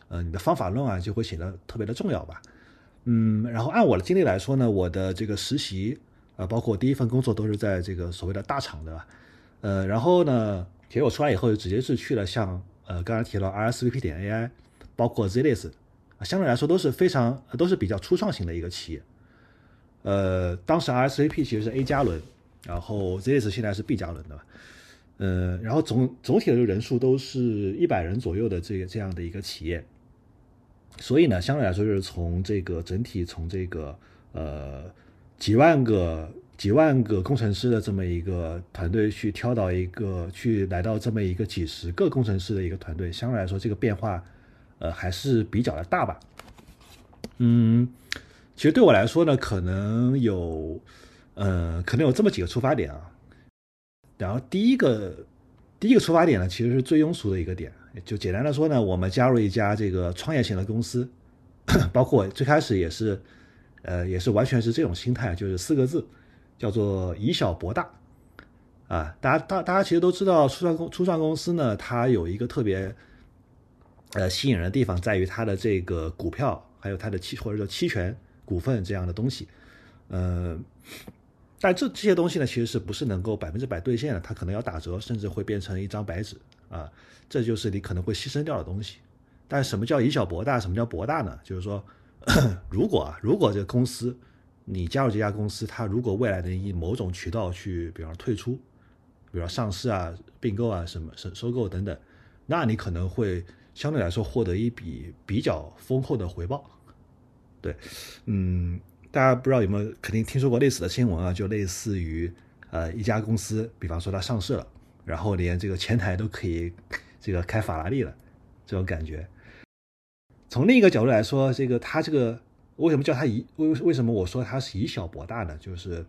呃，你的方法论啊，就会显得特别的重要吧。嗯，然后按我的经历来说呢，我的这个实习，呃，包括第一份工作都是在这个所谓的大厂的，呃，然后呢，其实我出来以后就直接是去了像呃刚才提到 RSVP 点 AI，包括 Zillius，相对来说都是非常都是比较初创型的一个企业。呃，当时 RSVP 其实是 A 加轮，然后 z i l l i s 现在是 B 加轮的。呃，然后总总体的人数都是一百人左右的这个这样的一个企业。所以呢，相对来说，就是从这个整体，从这个呃几万个几万个工程师的这么一个团队，去挑到一个，去来到这么一个几十个工程师的一个团队，相对来说，这个变化呃还是比较的大吧。嗯，其实对我来说呢，可能有呃可能有这么几个出发点啊。然后第一个第一个出发点呢，其实是最庸俗的一个点。就简单的说呢，我们加入一家这个创业型的公司，包括最开始也是，呃，也是完全是这种心态，就是四个字，叫做以小博大，啊，大家大大家其实都知道，初创公初创公司呢，它有一个特别，呃，吸引人的地方在于它的这个股票，还有它的期或者说期权股份这样的东西，呃，但这这些东西呢，其实是不是能够百分之百兑现的？它可能要打折，甚至会变成一张白纸啊。这就是你可能会牺牲掉的东西，但什么叫以小博大？什么叫博大呢？就是说，如果啊，如果这个公司你加入这家公司，它如果未来能以某种渠道去，比方说退出，比如上市啊、并购啊、什么收收购等等，那你可能会相对来说获得一笔比较丰厚的回报。对，嗯，大家不知道有没有肯定听说过类似的新闻啊？就类似于呃一家公司，比方说它上市了，然后连这个前台都可以。这个开法拉利了，这种感觉。从另一个角度来说，这个它这个为什么叫它以为为什么我说它是以小博大呢？就是，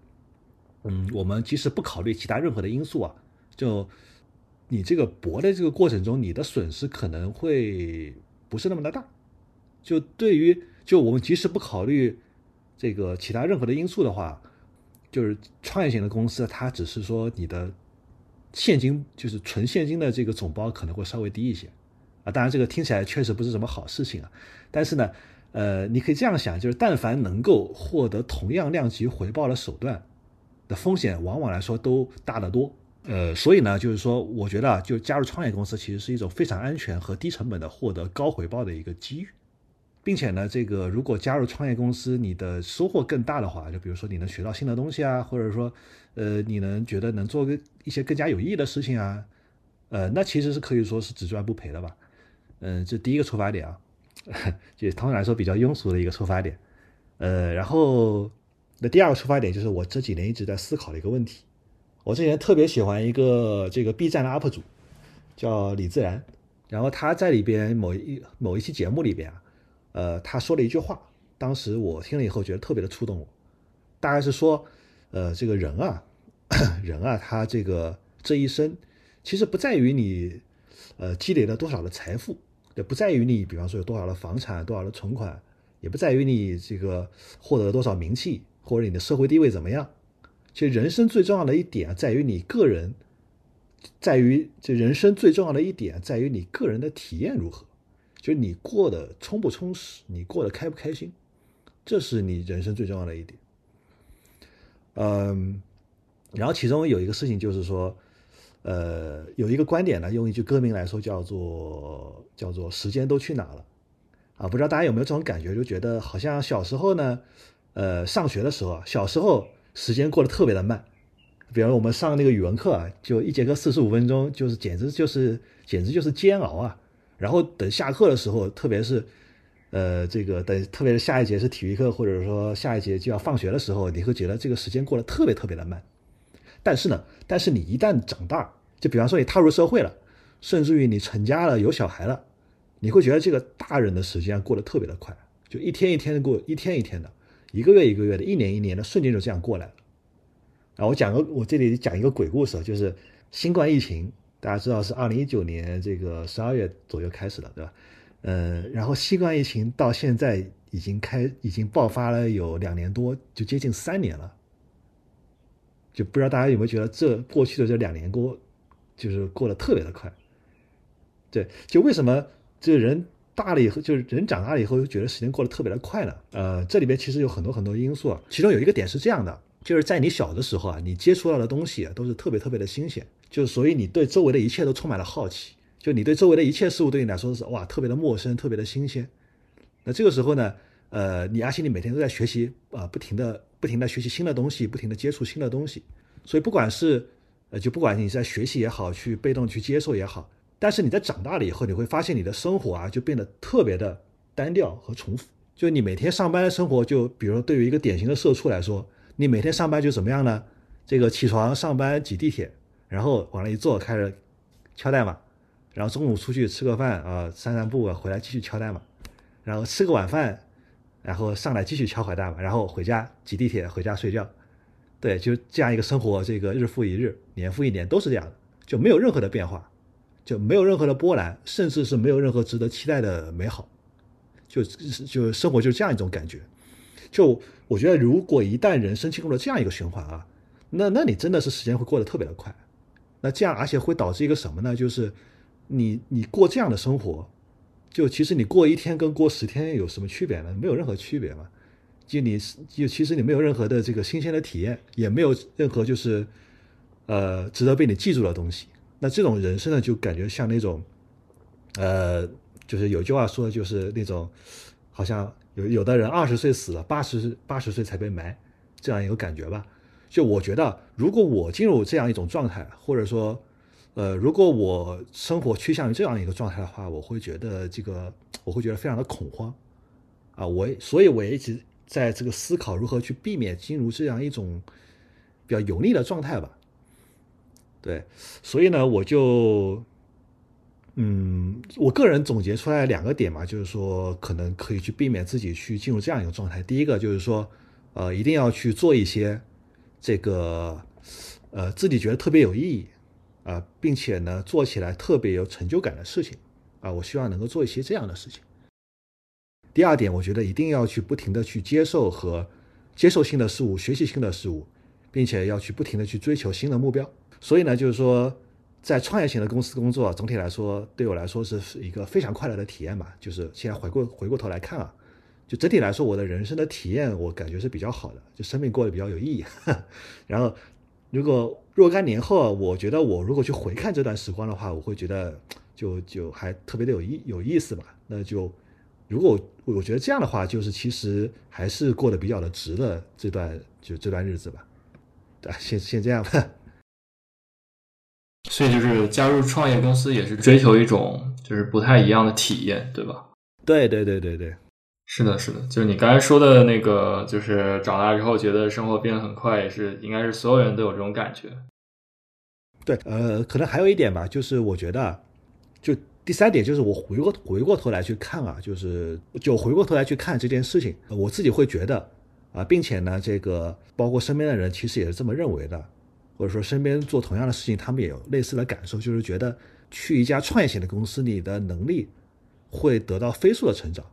嗯，我们即使不考虑其他任何的因素啊，就你这个博的这个过程中，你的损失可能会不是那么的大。就对于就我们即使不考虑这个其他任何的因素的话，就是创业型的公司，它只是说你的。现金就是纯现金的这个总包可能会稍微低一些，啊，当然这个听起来确实不是什么好事情啊。但是呢，呃，你可以这样想，就是但凡能够获得同样量级回报的手段，的风险往往来说都大得多呃，所以呢，就是说，我觉得啊，就加入创业公司其实是一种非常安全和低成本的获得高回报的一个机遇，并且呢，这个如果加入创业公司，你的收获更大的话，就比如说你能学到新的东西啊，或者说，呃，你能觉得能做个一些更加有意义的事情啊，呃，那其实是可以说是只赚不赔的吧。嗯，这第一个出发点啊，就通常来说比较庸俗的一个出发点。呃，然后那第二个出发点就是我这几年一直在思考的一个问题。我之前特别喜欢一个这个 B 站的 UP 主，叫李自然，然后他在里边某一某一期节目里边啊，呃，他说了一句话，当时我听了以后觉得特别的触动我，大概是说，呃，这个人啊，人啊，他这个这一生，其实不在于你，呃，积累了多少的财富，也不在于你，比方说有多少的房产、多少的存款，也不在于你这个获得了多少名气，或者你的社会地位怎么样。其实人生最重要的一点在于你个人，在于这人生最重要的一点在于你个人的体验如何，就你过得充不充实，你过得开不开心，这是你人生最重要的一点。嗯，然后其中有一个事情就是说，呃，有一个观点呢，用一句歌名来说叫做叫做时间都去哪了啊？不知道大家有没有这种感觉，就觉得好像小时候呢，呃，上学的时候，小时候。时间过得特别的慢，比方说我们上那个语文课啊，就一节课四十五分钟，就是简直就是简直就是煎熬啊。然后等下课的时候，特别是呃这个等特别是下一节是体育课，或者说下一节就要放学的时候，你会觉得这个时间过得特别特别的慢。但是呢，但是你一旦长大，就比方说你踏入社会了，甚至于你成家了有小孩了，你会觉得这个大人的时间过得特别的快，就一天一天的过，一天一天的。一个月一个月的，一年一年的，瞬间就这样过来了。啊我讲个，我这里讲一个鬼故事，就是新冠疫情，大家知道是二零一九年这个十二月左右开始的，对吧？嗯，然后新冠疫情到现在已经开，已经爆发了有两年多，就接近三年了。就不知道大家有没有觉得这过去的这两年过，就是过得特别的快。对，就为什么这人？大了以后，就是人长大了以后，就觉得时间过得特别的快了。呃，这里边其实有很多很多因素，其中有一个点是这样的，就是在你小的时候啊，你接触到的东西都是特别特别的新鲜，就是所以你对周围的一切都充满了好奇，就你对周围的一切事物对你来说是哇特别的陌生，特别的新鲜。那这个时候呢，呃，你而且你每天都在学习啊，不停的不停的学习新的东西，不停的接触新的东西，所以不管是呃，就不管你在学习也好，去被动去接受也好。但是你在长大了以后，你会发现你的生活啊就变得特别的单调和重复。就你每天上班的生活，就比如对于一个典型的社畜来说，你每天上班就怎么样呢？这个起床上班挤地铁，然后往那一坐开始敲代码，然后中午出去吃个饭啊，散散步啊，回来继续敲代码，然后吃个晚饭，然后上来继续敲会代码，然后回家挤地铁回家睡觉。对，就这样一个生活，这个日复一日，年复一年都是这样的，就没有任何的变化。就没有任何的波澜，甚至是没有任何值得期待的美好，就就生活就是这样一种感觉。就我觉得，如果一旦人生进入了这样一个循环啊，那那你真的是时间会过得特别的快。那这样而且会导致一个什么呢？就是你你过这样的生活，就其实你过一天跟过十天有什么区别呢？没有任何区别嘛。就你就其实你没有任何的这个新鲜的体验，也没有任何就是呃值得被你记住的东西。那这种人生呢，就感觉像那种，呃，就是有句话说的就是那种，好像有有的人二十岁死了，八十八十岁才被埋，这样一个感觉吧。就我觉得，如果我进入这样一种状态，或者说，呃，如果我生活趋向于这样一个状态的话，我会觉得这个，我会觉得非常的恐慌，啊，我所以我也一直在这个思考如何去避免进入这样一种比较油腻的状态吧。对，所以呢，我就，嗯，我个人总结出来两个点嘛，就是说，可能可以去避免自己去进入这样一个状态。第一个就是说，呃，一定要去做一些这个，呃，自己觉得特别有意义啊，并且呢，做起来特别有成就感的事情啊，我希望能够做一些这样的事情。第二点，我觉得一定要去不停的去接受和接受新的事物，学习新的事物，并且要去不停的去追求新的目标。所以呢，就是说，在创业型的公司工作，总体来说，对我来说是一个非常快乐的体验吧。就是现在回过回过头来看啊，就整体来说，我的人生的体验，我感觉是比较好的，就生命过得比较有意义。然后，如果若干年后，我觉得我如果去回看这段时光的话，我会觉得就就还特别的有意有意思吧。那就如果我觉得这样的话，就是其实还是过得比较的值的这段就这段日子吧。对，先先这样吧。所以就是加入创业公司也是追求一种就是不太一样的体验，对吧？对对对对对，是的，是的，就是你刚才说的那个，就是长大之后觉得生活变得很快，也是应该是所有人都有这种感觉。对，呃，可能还有一点吧，就是我觉得，就第三点就是我回过回过头来去看啊，就是就回过头来去看这件事情，我自己会觉得啊，并且呢，这个包括身边的人其实也是这么认为的。或者说身边做同样的事情，他们也有类似的感受，就是觉得去一家创业型的公司，你的能力会得到飞速的成长。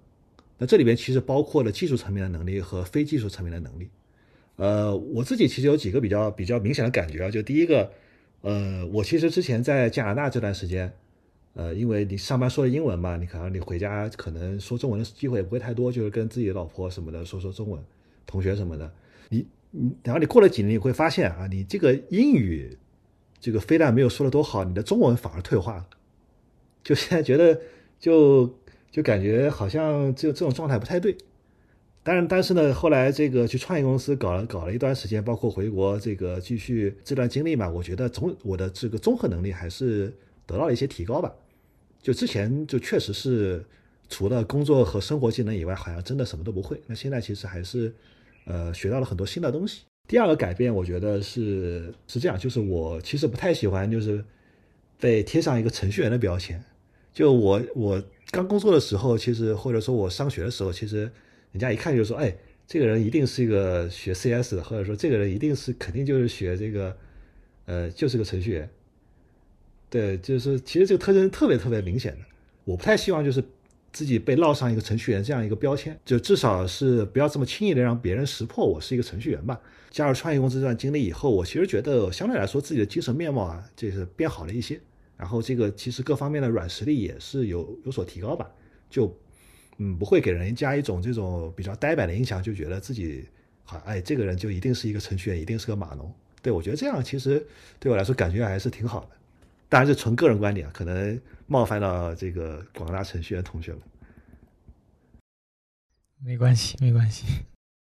那这里边其实包括了技术层面的能力和非技术层面的能力。呃，我自己其实有几个比较比较明显的感觉啊，就第一个，呃，我其实之前在加拿大这段时间，呃，因为你上班说的英文嘛，你可能你回家可能说中文的机会也不会太多，就是跟自己的老婆什么的说说中文，同学什么的，你。嗯，然后你过了几年，你会发现啊，你这个英语，这个非但没有说的多好，你的中文反而退化了。就现在觉得，就就感觉好像就这种状态不太对。当然，但是呢，后来这个去创业公司搞了搞了一段时间，包括回国这个继续这段经历嘛，我觉得综我的这个综合能力还是得到了一些提高吧。就之前就确实是除了工作和生活技能以外，好像真的什么都不会。那现在其实还是。呃，学到了很多新的东西。第二个改变，我觉得是是这样，就是我其实不太喜欢，就是被贴上一个程序员的标签。就我我刚工作的时候，其实或者说我上学的时候，其实人家一看就说，哎，这个人一定是一个学 CS 的，或者说这个人一定是肯定就是学这个，呃，就是个程序员。对，就是其实这个特征特别特别明显的。我不太希望就是。自己被烙上一个程序员这样一个标签，就至少是不要这么轻易的让别人识破我是一个程序员吧。加入创业公司这段经历以后，我其实觉得相对来说自己的精神面貌啊，就是变好了一些。然后这个其实各方面的软实力也是有有所提高吧。就嗯，不会给人家一种这种比较呆板的印象，就觉得自己好哎，这个人就一定是一个程序员，一定是个码农。对我觉得这样其实对我来说感觉还是挺好的。当然是纯个人观点，可能冒犯到这个广大程序员同学了。没关系，没关系。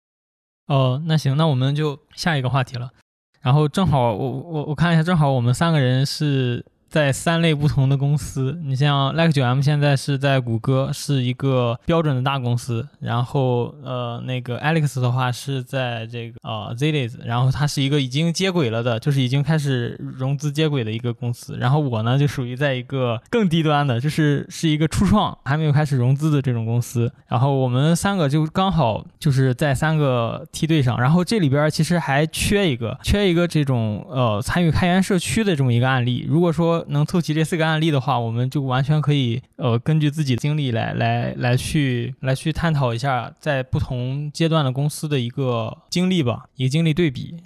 哦，那行，那我们就下一个话题了。然后正好我我我看一下，正好我们三个人是。在三类不同的公司，你像 Like 九 M 现在是在谷歌，是一个标准的大公司。然后呃，那个 Alex 的话是在这个呃 Zilliz，然后它是一个已经接轨了的，就是已经开始融资接轨的一个公司。然后我呢就属于在一个更低端的，就是是一个初创还没有开始融资的这种公司。然后我们三个就刚好就是在三个梯队上。然后这里边其实还缺一个，缺一个这种呃参与开源社区的这么一个案例。如果说能凑齐这四个案例的话，我们就完全可以呃根据自己的经历来来来去来去探讨一下在不同阶段的公司的一个经历吧，一个经历对比。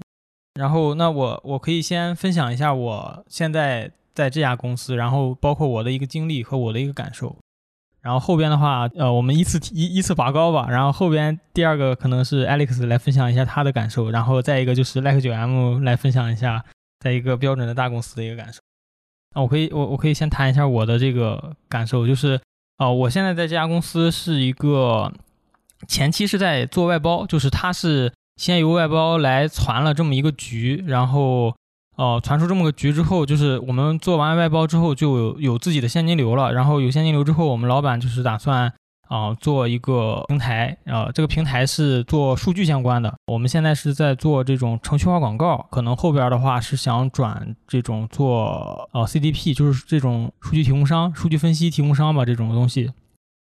然后那我我可以先分享一下我现在在这家公司，然后包括我的一个经历和我的一个感受。然后后边的话，呃，我们依次依依次拔高吧。然后后边第二个可能是 Alex 来分享一下他的感受，然后再一个就是 Like 九 M 来分享一下在一个标准的大公司的一个感受。啊我可以，我我可以先谈一下我的这个感受，就是，呃，我现在在这家公司是一个前期是在做外包，就是他是先由外包来传了这么一个局，然后，哦，传出这么个局之后，就是我们做完外包之后就有有自己的现金流了，然后有现金流之后，我们老板就是打算。啊，做一个平台啊，这个平台是做数据相关的。我们现在是在做这种程序化广告，可能后边的话是想转这种做呃 CDP，就是这种数据提供商、数据分析提供商吧，这种东西。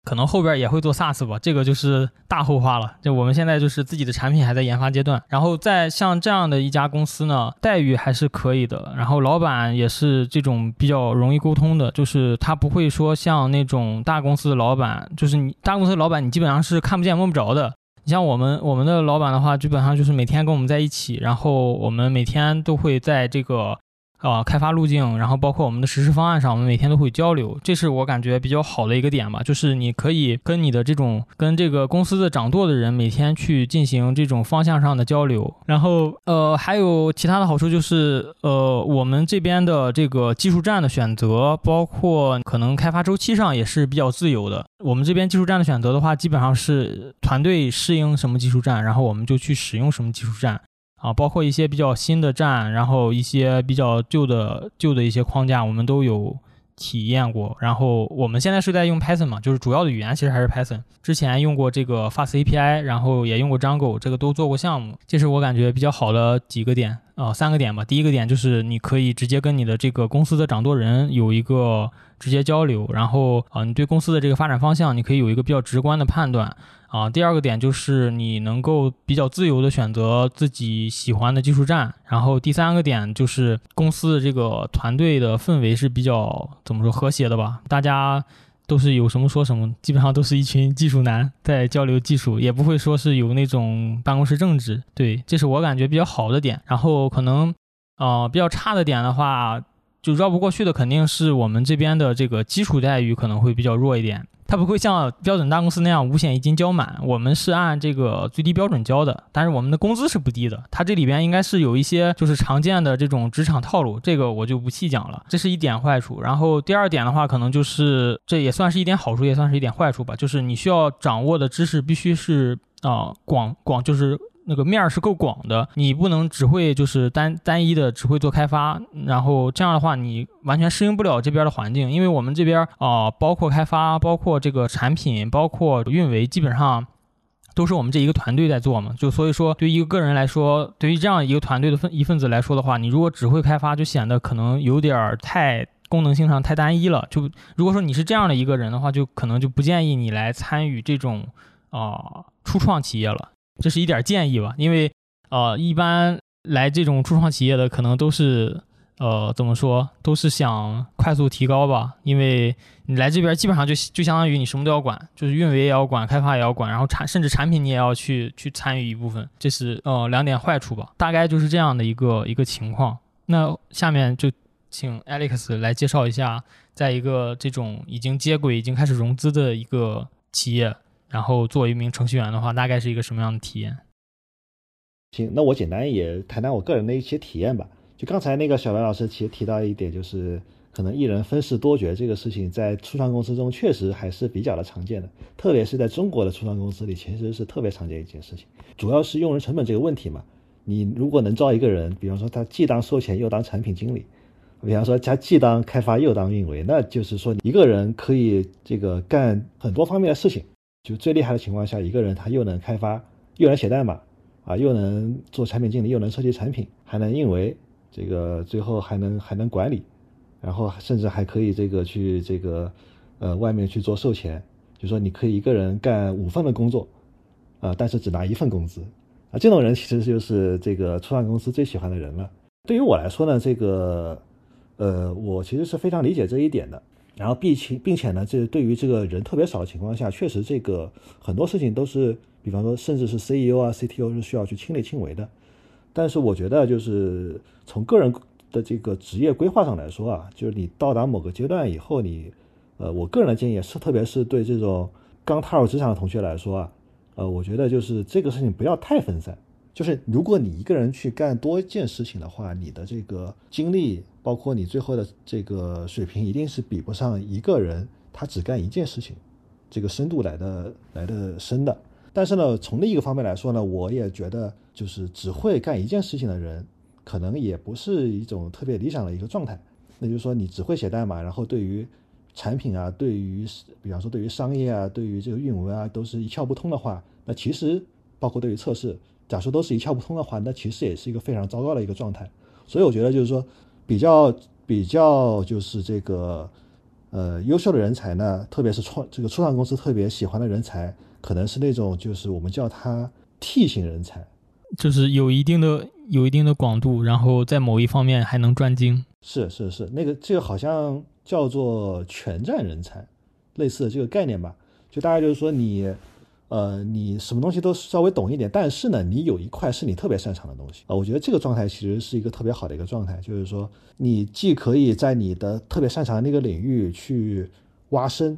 可能后边也会做 SaaS 吧，这个就是大后话了。就我们现在就是自己的产品还在研发阶段，然后在像这样的一家公司呢，待遇还是可以的。然后老板也是这种比较容易沟通的，就是他不会说像那种大公司的老板，就是你大公司的老板你基本上是看不见摸不着的。你像我们我们的老板的话，基本上就是每天跟我们在一起，然后我们每天都会在这个。啊、开发路径，然后包括我们的实施方案上，我们每天都会交流，这是我感觉比较好的一个点吧，就是你可以跟你的这种跟这个公司的掌舵的人每天去进行这种方向上的交流，然后呃还有其他的好处就是呃我们这边的这个技术栈的选择，包括可能开发周期上也是比较自由的。我们这边技术栈的选择的话，基本上是团队适应什么技术栈，然后我们就去使用什么技术栈。啊，包括一些比较新的站，然后一些比较旧的旧的一些框架，我们都有体验过。然后我们现在是在用 Python 嘛，就是主要的语言其实还是 Python。之前用过这个 Fast API，然后也用过 Django，这个都做过项目。这是我感觉比较好的几个点啊、三个点吧。第一个点就是你可以直接跟你的这个公司的掌舵人有一个直接交流，然后啊、你对公司的这个发展方向，你可以有一个比较直观的判断。啊，第二个点就是你能够比较自由的选择自己喜欢的技术栈，然后第三个点就是公司的这个团队的氛围是比较怎么说和谐的吧，大家都是有什么说什么，基本上都是一群技术男在交流技术，也不会说是有那种办公室政治，对，这是我感觉比较好的点。然后可能呃比较差的点的话，就绕不过去的肯定是我们这边的这个基础待遇可能会比较弱一点。它不会像标准大公司那样五险一金交满，我们是按这个最低标准交的，但是我们的工资是不低的。它这里边应该是有一些就是常见的这种职场套路，这个我就不细讲了，这是一点坏处。然后第二点的话，可能就是这也算是一点好处，也算是一点坏处吧，就是你需要掌握的知识必须是啊、广广就是。那个面儿是够广的，你不能只会就是单单一的只会做开发，然后这样的话你完全适应不了这边的环境，因为我们这边啊、包括开发，包括这个产品，包括运维，基本上都是我们这一个团队在做嘛。就所以说，对于一个个人来说，对于这样一个团队的分一份子来说的话，你如果只会开发，就显得可能有点儿太功能性上太单一了。就如果说你是这样的一个人的话，就可能就不建议你来参与这种啊、初创企业了。这是一点建议吧，因为呃，一般来这种初创企业的可能都是呃，怎么说，都是想快速提高吧。因为你来这边基本上就就相当于你什么都要管，就是运维也要管，开发也要管，然后产甚至产品你也要去去参与一部分，这是呃两点坏处吧。大概就是这样的一个一个情况。那下面就请 Alex 来介绍一下，在一个这种已经接轨、已经开始融资的一个企业。然后作为一名程序员的话，大概是一个什么样的体验？行，那我简单也谈谈我个人的一些体验吧。就刚才那个小白老师其实提到一点，就是可能一人分饰多角这个事情，在初创公司中确实还是比较的常见的，特别是在中国的初创公司里，其实是特别常见一件事情。主要是用人成本这个问题嘛。你如果能招一个人，比方说他既当售前又当产品经理，比方说他既当开发又当运维，那就是说一个人可以这个干很多方面的事情。就最厉害的情况下，一个人他又能开发，又能写代码，啊，又能做产品经理，又能设计产品，还能运维，这个最后还能还能管理，然后甚至还可以这个去这个呃外面去做售前，就说你可以一个人干五份的工作，啊，但是只拿一份工资，啊，这种人其实就是这个初创公司最喜欢的人了。对于我来说呢，这个呃，我其实是非常理解这一点的。然后并且并且呢，这对于这个人特别少的情况下，确实这个很多事情都是，比方说甚至是 CEO 啊、CTO 是需要去亲力亲为的。但是我觉得，就是从个人的这个职业规划上来说啊，就是你到达某个阶段以后，你呃，我个人的建议是，特别是对这种刚踏入职场的同学来说啊，呃，我觉得就是这个事情不要太分散。就是如果你一个人去干多件事情的话，你的这个精力，包括你最后的这个水平，一定是比不上一个人他只干一件事情，这个深度来的来的深的。但是呢，从另一个方面来说呢，我也觉得就是只会干一件事情的人，可能也不是一种特别理想的一个状态。那就是说，你只会写代码，然后对于产品啊，对于比方说对于商业啊，对于这个运维啊，都是一窍不通的话，那其实包括对于测试。假设都是一窍不通的话，那其实也是一个非常糟糕的一个状态。所以我觉得就是说，比较比较就是这个呃优秀的人才呢，特别是创这个初创公司特别喜欢的人才，可能是那种就是我们叫他 T 型人才，就是有一定的有一定的广度，然后在某一方面还能专精。是是是，那个这个好像叫做全站人才，类似的这个概念吧。就大概就是说你。呃，你什么东西都稍微懂一点，但是呢，你有一块是你特别擅长的东西啊。我觉得这个状态其实是一个特别好的一个状态，就是说你既可以在你的特别擅长的那个领域去挖深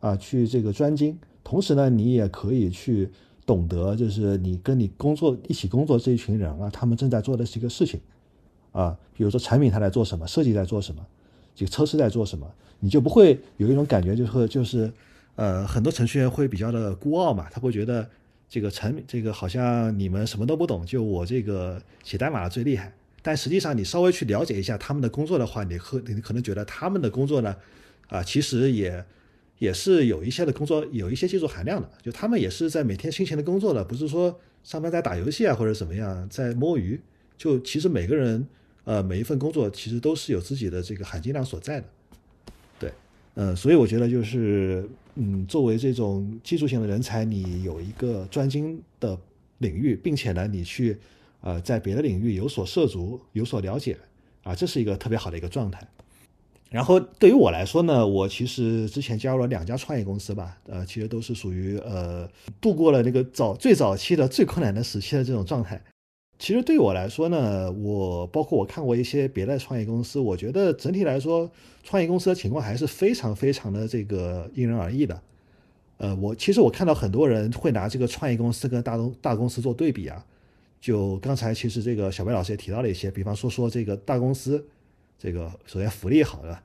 啊，去这个专精，同时呢，你也可以去懂得，就是你跟你工作一起工作这一群人啊，他们正在做的是一个事情啊，比如说产品他在做什么，设计在做什么，这个测试在做什么，你就不会有一种感觉，就是就是。呃，很多程序员会比较的孤傲嘛，他会觉得这个产品这个好像你们什么都不懂，就我这个写代码的最厉害。但实际上，你稍微去了解一下他们的工作的话，你可你可能觉得他们的工作呢，啊，其实也也是有一些的工作，有一些技术含量的。就他们也是在每天辛勤的工作的，不是说上班在打游戏啊或者怎么样在摸鱼。就其实每个人呃每一份工作其实都是有自己的这个含金量所在的。呃，所以我觉得就是。嗯，作为这种技术型的人才，你有一个专精的领域，并且呢，你去呃在别的领域有所涉足、有所了解啊，这是一个特别好的一个状态。然后对于我来说呢，我其实之前加入了两家创业公司吧，呃，其实都是属于呃度过了那个早最早期的最困难的时期的这种状态。其实对我来说呢，我包括我看过一些别的创业公司，我觉得整体来说，创业公司的情况还是非常非常的这个因人而异的。呃，我其实我看到很多人会拿这个创业公司跟大公大公司做对比啊。就刚才其实这个小白老师也提到了一些，比方说说这个大公司，这个首先福利好的，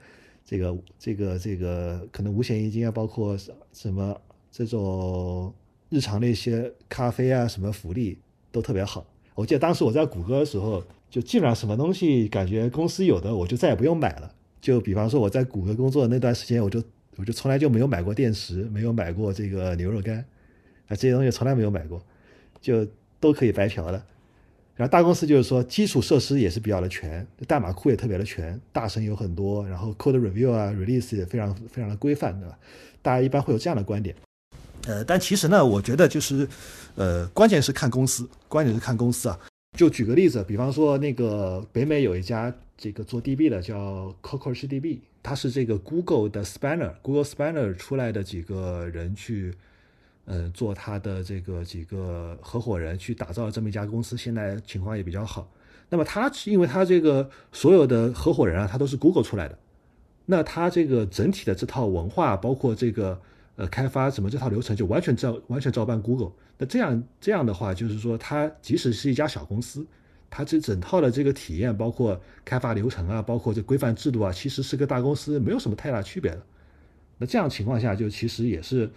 这个这个这个可能五险一金啊，包括什么这种日常的一些咖啡啊什么福利都特别好。我记得当时我在谷歌的时候，就基本上什么东西感觉公司有的，我就再也不用买了。就比方说我在谷歌工作的那段时间，我就我就从来就没有买过电池，没有买过这个牛肉干，啊这些东西从来没有买过，就都可以白嫖的。然后大公司就是说基础设施也是比较的全，代码库也特别的全，大神有很多，然后 code review 啊 release 也非常非常的规范，对吧？大家一般会有这样的观点。呃，但其实呢，我觉得就是，呃，关键是看公司，关键是看公司啊。就举个例子，比方说那个北美有一家这个做 DB 的叫 Cockroach DB，它是这个 Google 的 Spanner，Google Spanner 出来的几个人去，呃，做他的这个几个合伙人去打造这么一家公司，现在情况也比较好。那么他因为他这个所有的合伙人啊，他都是 Google 出来的，那他这个整体的这套文化，包括这个。呃，开发什么这套流程就完全照完全照搬 Google。那这样这样的话，就是说，它即使是一家小公司，它这整套的这个体验，包括开发流程啊，包括这规范制度啊，其实是跟大公司没有什么太大区别的。那这样情况下，就其实也是，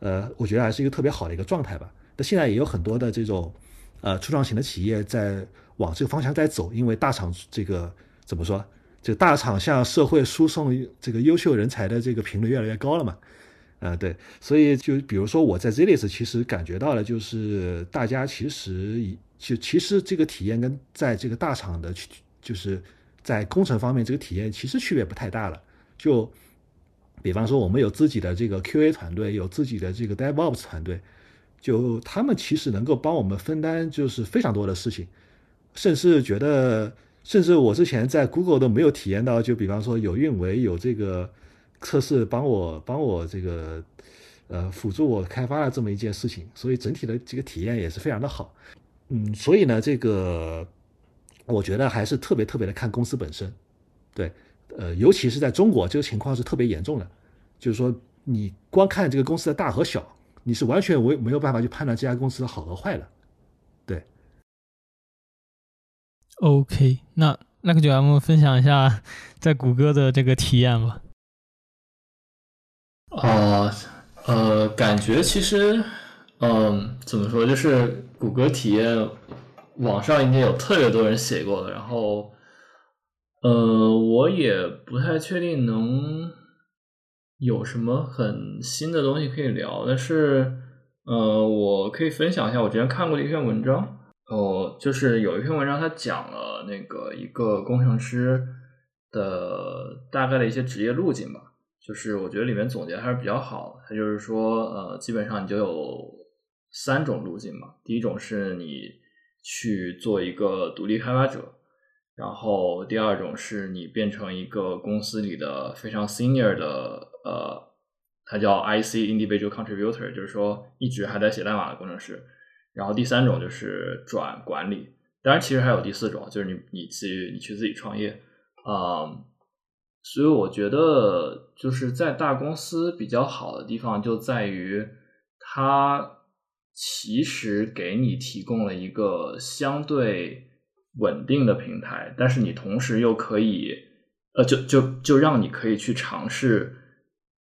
呃，我觉得还是一个特别好的一个状态吧。那现在也有很多的这种呃初创型的企业在往这个方向在走，因为大厂这个怎么说，这大厂向社会输送这个优秀人才的这个频率越来越高了嘛。啊，对，所以就比如说我在 Zilis，其实感觉到了，就是大家其实就其实这个体验跟在这个大厂的，就是在工程方面这个体验其实区别不太大了。就比方说我们有自己的这个 QA 团队，有自己的这个 DevOps 团队，就他们其实能够帮我们分担就是非常多的事情，甚至觉得，甚至我之前在 Google 都没有体验到，就比方说有运维有这个。测试帮我帮我这个呃辅助我开发了这么一件事情，所以整体的这个体验也是非常的好。嗯，所以呢，这个我觉得还是特别特别的看公司本身。对，呃，尤其是在中国，这个情况是特别严重的。就是说，你光看这个公司的大和小，你是完全没没有办法去判断这家公司的好和坏的。对。OK，那那个九 M 分享一下 在谷歌的这个体验吧。啊，呃，感觉其实，嗯，怎么说，就是谷歌体验，网上应该有特别多人写过的，然后，呃，我也不太确定能有什么很新的东西可以聊，但是，呃，我可以分享一下我之前看过的一篇文章，哦，就是有一篇文章，它讲了那个一个工程师的大概的一些职业路径吧。就是我觉得里面总结还是比较好的，它就是说，呃，基本上你就有三种路径嘛。第一种是你去做一个独立开发者，然后第二种是你变成一个公司里的非常 senior 的呃它叫 IC Individual Contributor，就是说一直还在写代码的工程师。然后第三种就是转管理，当然其实还有第四种，就是你你去你去自己创业啊。所以我觉得就是在大公司比较好的地方就在于它其实给你提供了一个相对稳定的平台，但是你同时又可以呃就就就让你可以去尝试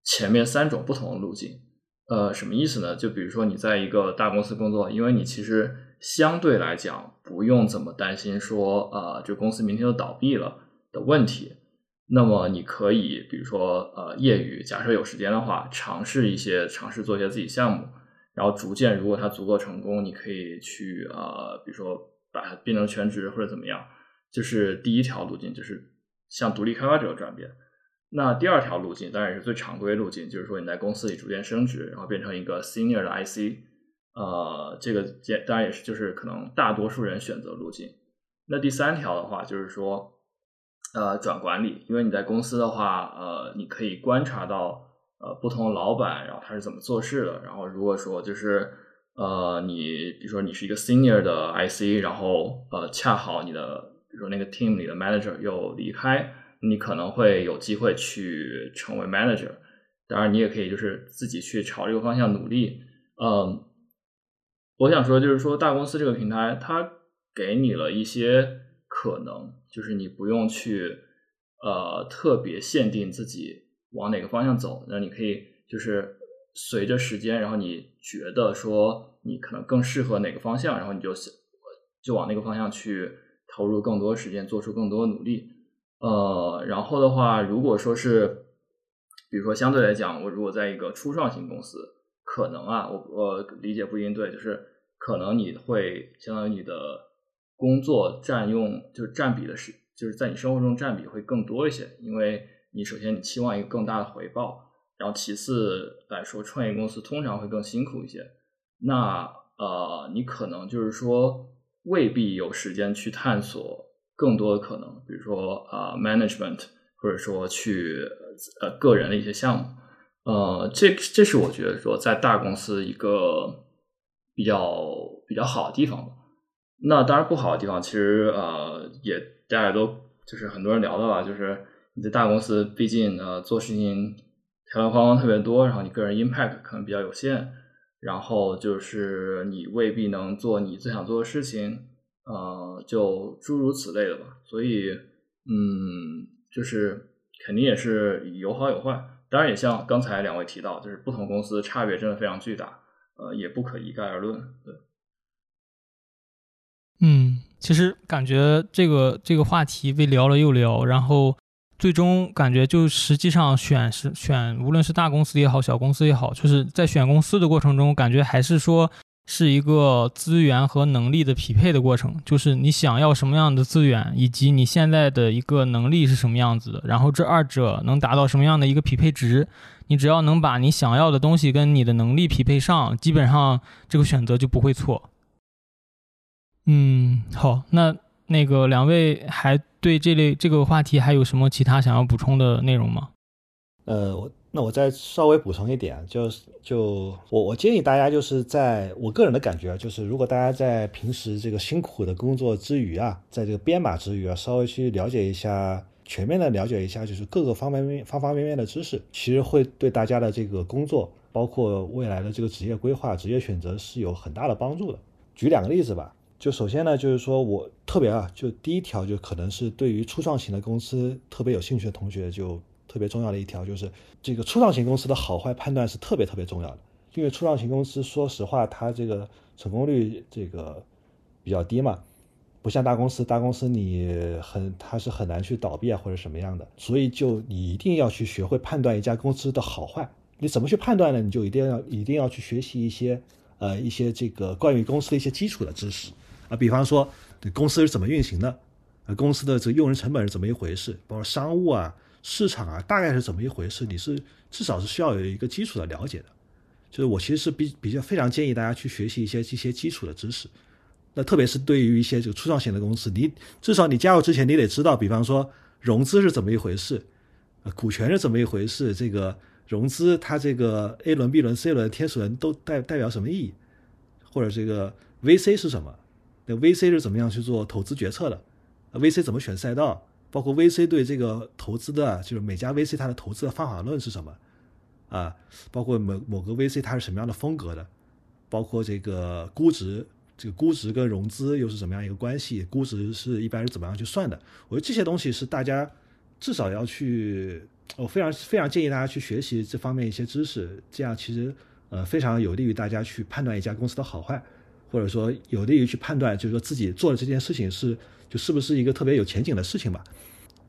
前面三种不同的路径。呃，什么意思呢？就比如说你在一个大公司工作，因为你其实相对来讲不用怎么担心说，呃，这公司明天就倒闭了的问题。那么你可以，比如说，呃，业余，假设有时间的话，尝试一些，尝试做一些自己项目，然后逐渐，如果它足够成功，你可以去，呃，比如说把它变成全职或者怎么样。就是第一条路径，就是向独立开发者转变。那第二条路径当然也是最常规路径，就是说你在公司里逐渐升职，然后变成一个 senior 的 IC，呃，这个当然也是就是可能大多数人选择路径。那第三条的话就是说，呃，转管理，因为你在公司的话，呃，你可以观察到呃不同老板，然后他是怎么做事的。然后如果说就是呃你比如说你是一个 senior 的 IC，然后呃恰好你的比如说那个 team 里的 manager 又离开。你可能会有机会去成为 manager，当然你也可以就是自己去朝这个方向努力。嗯，我想说就是说大公司这个平台，它给你了一些可能，就是你不用去呃特别限定自己往哪个方向走，那你可以就是随着时间，然后你觉得说你可能更适合哪个方向，然后你就就往那个方向去投入更多时间，做出更多的努力。呃，然后的话，如果说是，比如说相对来讲，我如果在一个初创型公司，可能啊，我我理解不一定对，就是可能你会相当于你的工作占用，就是占比的是，就是在你生活中占比会更多一些，因为你首先你期望一个更大的回报，然后其次来说，创业公司通常会更辛苦一些，那呃，你可能就是说未必有时间去探索。更多的可能，比如说啊，management，或者说去呃个人的一些项目，呃，这这是我觉得说在大公司一个比较比较好的地方吧。那当然不好的地方，其实呃也大家都就是很多人聊到了，就是你在大公司，毕竟呃做事情条条框框特别多，然后你个人 impact 可能比较有限，然后就是你未必能做你最想做的事情。呃，就诸如此类的吧，所以，嗯，就是肯定也是有好有坏，当然也像刚才两位提到，就是不同公司差别真的非常巨大，呃，也不可一概而论，对。嗯，其实感觉这个这个话题被聊了又聊，然后最终感觉就实际上选是选，无论是大公司也好，小公司也好，就是在选公司的过程中，感觉还是说。是一个资源和能力的匹配的过程，就是你想要什么样的资源，以及你现在的一个能力是什么样子的，然后这二者能达到什么样的一个匹配值，你只要能把你想要的东西跟你的能力匹配上，基本上这个选择就不会错。嗯，好，那那个两位还对这类这个话题还有什么其他想要补充的内容吗？呃，我。那我再稍微补充一点，就是就我我建议大家就是在我个人的感觉，就是如果大家在平时这个辛苦的工作之余啊，在这个编码之余啊，稍微去了解一下，全面的了解一下，就是各个方方面面方方面面的知识，其实会对大家的这个工作，包括未来的这个职业规划、职业选择是有很大的帮助的。举两个例子吧，就首先呢，就是说我特别啊，就第一条就可能是对于初创型的公司特别有兴趣的同学就。特别重要的一条就是，这个初创型公司的好坏判断是特别特别重要的。因为初创型公司，说实话，它这个成功率这个比较低嘛，不像大公司，大公司你很它是很难去倒闭啊或者什么样的。所以就你一定要去学会判断一家公司的好坏。你怎么去判断呢？你就一定要一定要去学习一些呃一些这个关于公司的一些基础的知识啊，比方说公司是怎么运行的，呃公司的这个用人成本是怎么一回事，包括商务啊。市场啊，大概是怎么一回事？你是至少是需要有一个基础的了解的。就是我其实是比比较非常建议大家去学习一些这些基础的知识。那特别是对于一些这个初创型的公司，你至少你加入之前，你得知道，比方说融资是怎么一回事，呃，股权是怎么一回事，这个融资它这个 A 轮、B 轮、C 轮、天使轮都代代表什么意义，或者这个 VC 是什么？那 VC 是怎么样去做投资决策的？VC 怎么选赛道？包括 VC 对这个投资的，就是每家 VC 它的投资的方法论是什么？啊，包括某某个 VC 它是什么样的风格的？包括这个估值，这个估值跟融资又是怎么样一个关系？估值是一般是怎么样去算的？我觉得这些东西是大家至少要去，我非常非常建议大家去学习这方面一些知识，这样其实呃非常有利于大家去判断一家公司的好坏，或者说有利于去判断，就是说自己做的这件事情是就是不是一个特别有前景的事情吧。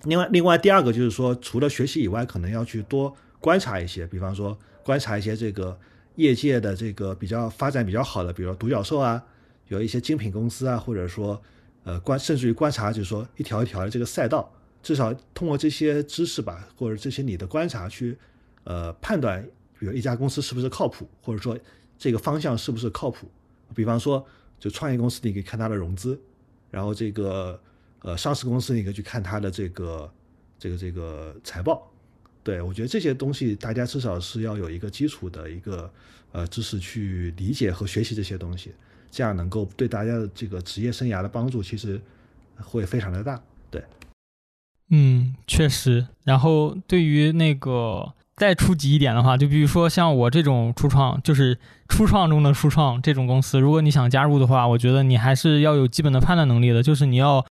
另外，另外第二个就是说，除了学习以外，可能要去多观察一些，比方说观察一些这个业界的这个比较发展比较好的，比如说独角兽啊，有一些精品公司啊，或者说呃观甚至于观察，就是说一条一条的这个赛道，至少通过这些知识吧，或者这些你的观察去呃判断，比如一家公司是不是靠谱，或者说这个方向是不是靠谱。比方说，就创业公司，你可以看它的融资，然后这个。呃，上市公司你可以去看它的这个这个这个财报，对我觉得这些东西大家至少是要有一个基础的一个呃知识去理解和学习这些东西，这样能够对大家的这个职业生涯的帮助其实会非常的大。对，嗯，确实。然后对于那个再初级一点的话，就比如说像我这种初创，就是初创中的初创这种公司，如果你想加入的话，我觉得你还是要有基本的判断能力的，就是你要。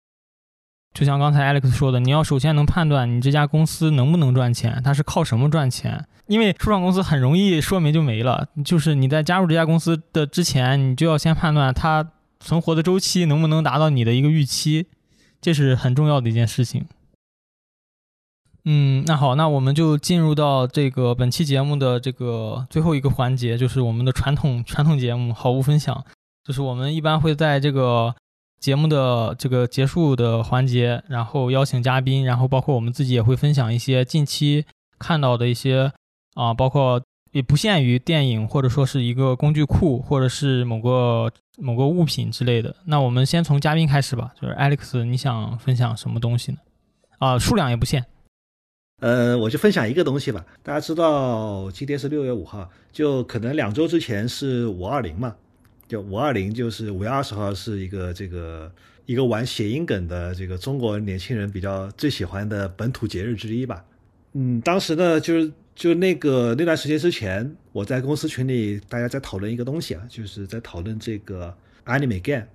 就像刚才 Alex 说的，你要首先能判断你这家公司能不能赚钱，它是靠什么赚钱？因为初创公司很容易说没就没了，就是你在加入这家公司的之前，你就要先判断它存活的周期能不能达到你的一个预期，这是很重要的一件事情。嗯，那好，那我们就进入到这个本期节目的这个最后一个环节，就是我们的传统传统节目好物分享，就是我们一般会在这个。节目的这个结束的环节，然后邀请嘉宾，然后包括我们自己也会分享一些近期看到的一些啊，包括也不限于电影，或者说是一个工具库，或者是某个某个物品之类的。那我们先从嘉宾开始吧，就是 Alex，你想分享什么东西呢？啊，数量也不限。呃，我就分享一个东西吧。大家知道今天是六月五号，就可能两周之前是五二零嘛。就五二零，就是五月二十号，是一个这个一个玩谐音梗的这个中国年轻人比较最喜欢的本土节日之一吧。嗯，当时呢，就是就那个那段时间之前，我在公司群里大家在讨论一个东西啊，就是在讨论这个 Anime Gan，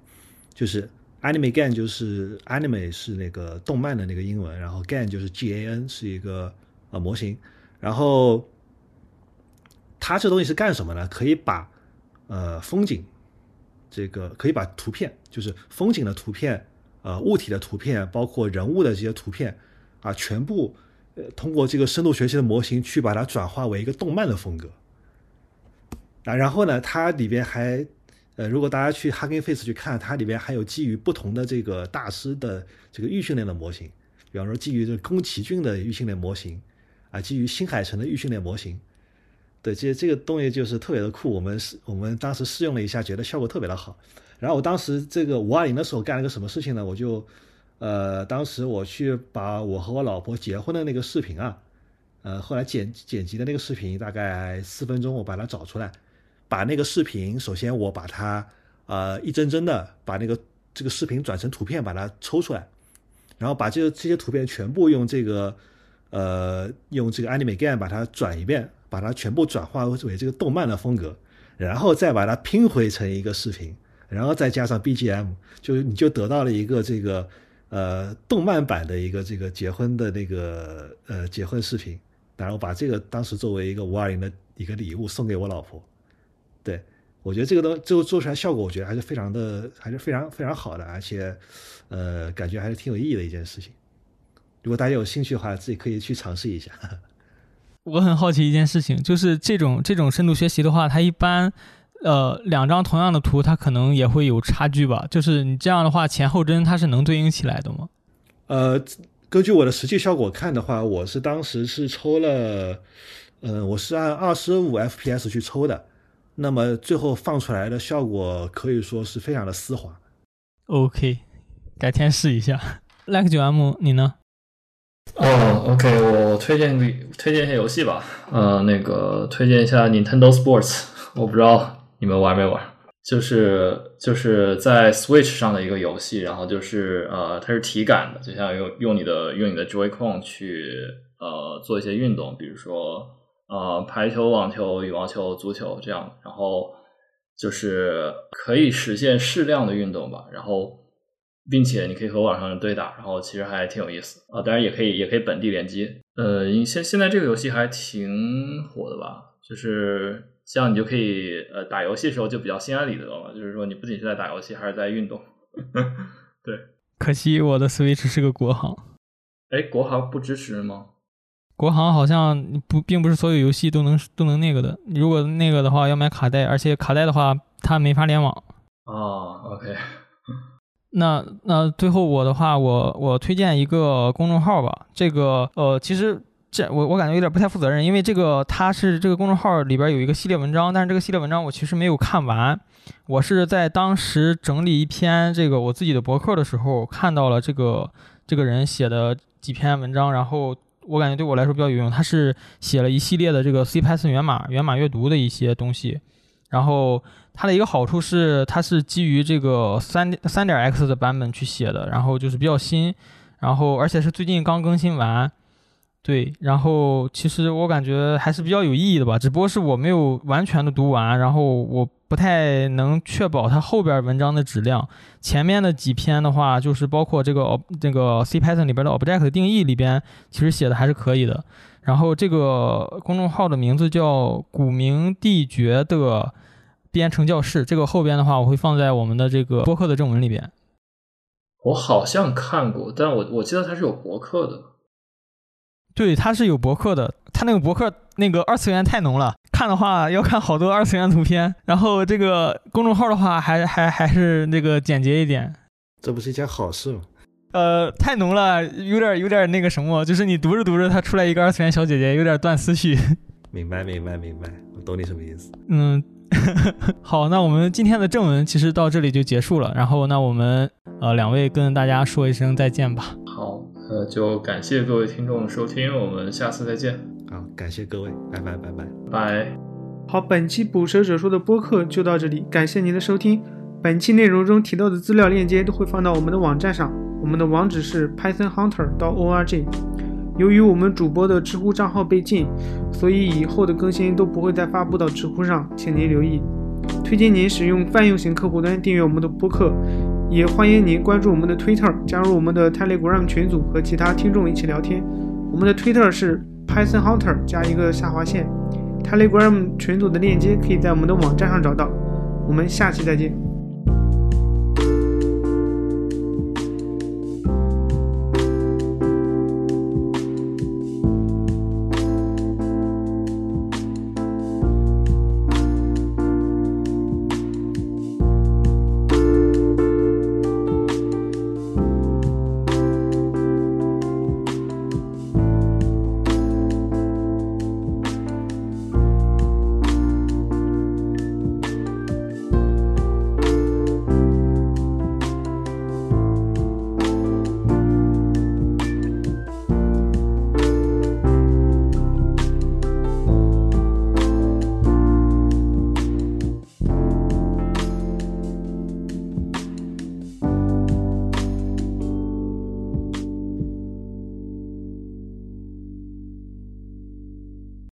就是 Anime Gan，就是 Anime 是那个动漫的那个英文，然后 Gan 就是 G A N 是一个呃模型，然后它这东西是干什么呢？可以把呃风景。这个可以把图片，就是风景的图片，呃，物体的图片，包括人物的这些图片，啊，全部呃通过这个深度学习的模型去把它转化为一个动漫的风格。啊，然后呢，它里边还，呃，如果大家去 Hugging Face 去看，它里边还有基于不同的这个大师的这个预训练的模型，比方说基于这宫崎骏的预训练模型，啊，基于新海诚的预训练模型。对，这这个东西就是特别的酷，我们试我们当时试用了一下，觉得效果特别的好。然后我当时这个五二零的时候干了个什么事情呢？我就，呃，当时我去把我和我老婆结婚的那个视频啊，呃，后来剪剪辑的那个视频大概四分钟，我把它找出来，把那个视频，首先我把它呃一帧帧的把那个这个视频转成图片，把它抽出来，然后把这这些图片全部用这个呃用这个 Anime Gan 把它转一遍。把它全部转化为这个动漫的风格，然后再把它拼回成一个视频，然后再加上 BGM，就你就得到了一个这个呃动漫版的一个这个结婚的那个呃结婚视频，然后把这个当时作为一个五二零的一个礼物送给我老婆。对我觉得这个东最后做出来效果，我觉得还是非常的还是非常非常好的，而且呃感觉还是挺有意义的一件事情。如果大家有兴趣的话，自己可以去尝试一下。我很好奇一件事情，就是这种这种深度学习的话，它一般，呃，两张同样的图，它可能也会有差距吧？就是你这样的话，前后帧它是能对应起来的吗？呃，根据我的实际效果看的话，我是当时是抽了，呃，我是按二十五 FPS 去抽的，那么最后放出来的效果可以说是非常的丝滑。OK，改天试一下。Like 九 M，你呢？哦，OK，我推荐推荐一下游戏吧。呃，那个推荐一下 Nintendo Sports，我不知道你们玩没玩，就是就是在 Switch 上的一个游戏，然后就是呃，它是体感的，就像用用你的用你的 Joy-Con 去呃做一些运动，比如说呃排球、网球、羽毛球、足球这样，然后就是可以实现适量的运动吧，然后。并且你可以和网上人对打，然后其实还挺有意思啊。当然也可以，也可以本地联机。呃，现现在这个游戏还挺火的吧？就是这样，你就可以呃打游戏的时候就比较心安理得嘛。就是说，你不仅是在打游戏，还是在运动。对，可惜我的 Switch 是个国行。哎，国行不支持吗？国行好像不，并不是所有游戏都能都能那个的。如果那个的话，要买卡带，而且卡带的话，它没法联网。哦，OK。那那最后我的话，我我推荐一个公众号吧。这个呃，其实这我我感觉有点不太负责任，因为这个它是这个公众号里边有一个系列文章，但是这个系列文章我其实没有看完。我是在当时整理一篇这个我自己的博客的时候，看到了这个这个人写的几篇文章，然后我感觉对我来说比较有用。它是写了一系列的这个 C Python 源码源码阅读的一些东西，然后。它的一个好处是，它是基于这个三三点 x 的版本去写的，然后就是比较新，然后而且是最近刚更新完，对，然后其实我感觉还是比较有意义的吧，只不过是我没有完全的读完，然后我不太能确保它后边文章的质量。前面的几篇的话，就是包括这个这个 C Python 里边的 object 定义里边，其实写的还是可以的。然后这个公众号的名字叫“古名帝爵的”。编程教室，这个后边的话我会放在我们的这个播客的正文里边。我好像看过，但我我记得它是有博客的。对，它是有博客的。它那个博客那个二次元太浓了，看的话要看好多二次元图片。然后这个公众号的话，还还还是那个简洁一点。这不是一件好事吗？呃，太浓了，有点有点那个什么，就是你读着读着，它出来一个二次元小姐姐，有点断思绪。明白，明白，明白，我懂你什么意思。嗯。好，那我们今天的正文其实到这里就结束了。然后，那我们呃两位跟大家说一声再见吧。好，呃，就感谢各位听众收听，我们下次再见。好，感谢各位，拜拜拜拜拜。好，本期捕蛇者说的播客就到这里，感谢您的收听。本期内容中提到的资料链接都会放到我们的网站上，我们的网址是 pythonhunter 到 org。由于我们主播的知乎账号被禁，所以以后的更新都不会再发布到知乎上，请您留意。推荐您使用泛用型客户端订阅我们的播客，也欢迎您关注我们的 Twitter，加入我们的 Telegram 群组和其他听众一起聊天。我们的 Twitter 是 Python Hunter 加一个下划线，Telegram 群组的链接可以在我们的网站上找到。我们下期再见。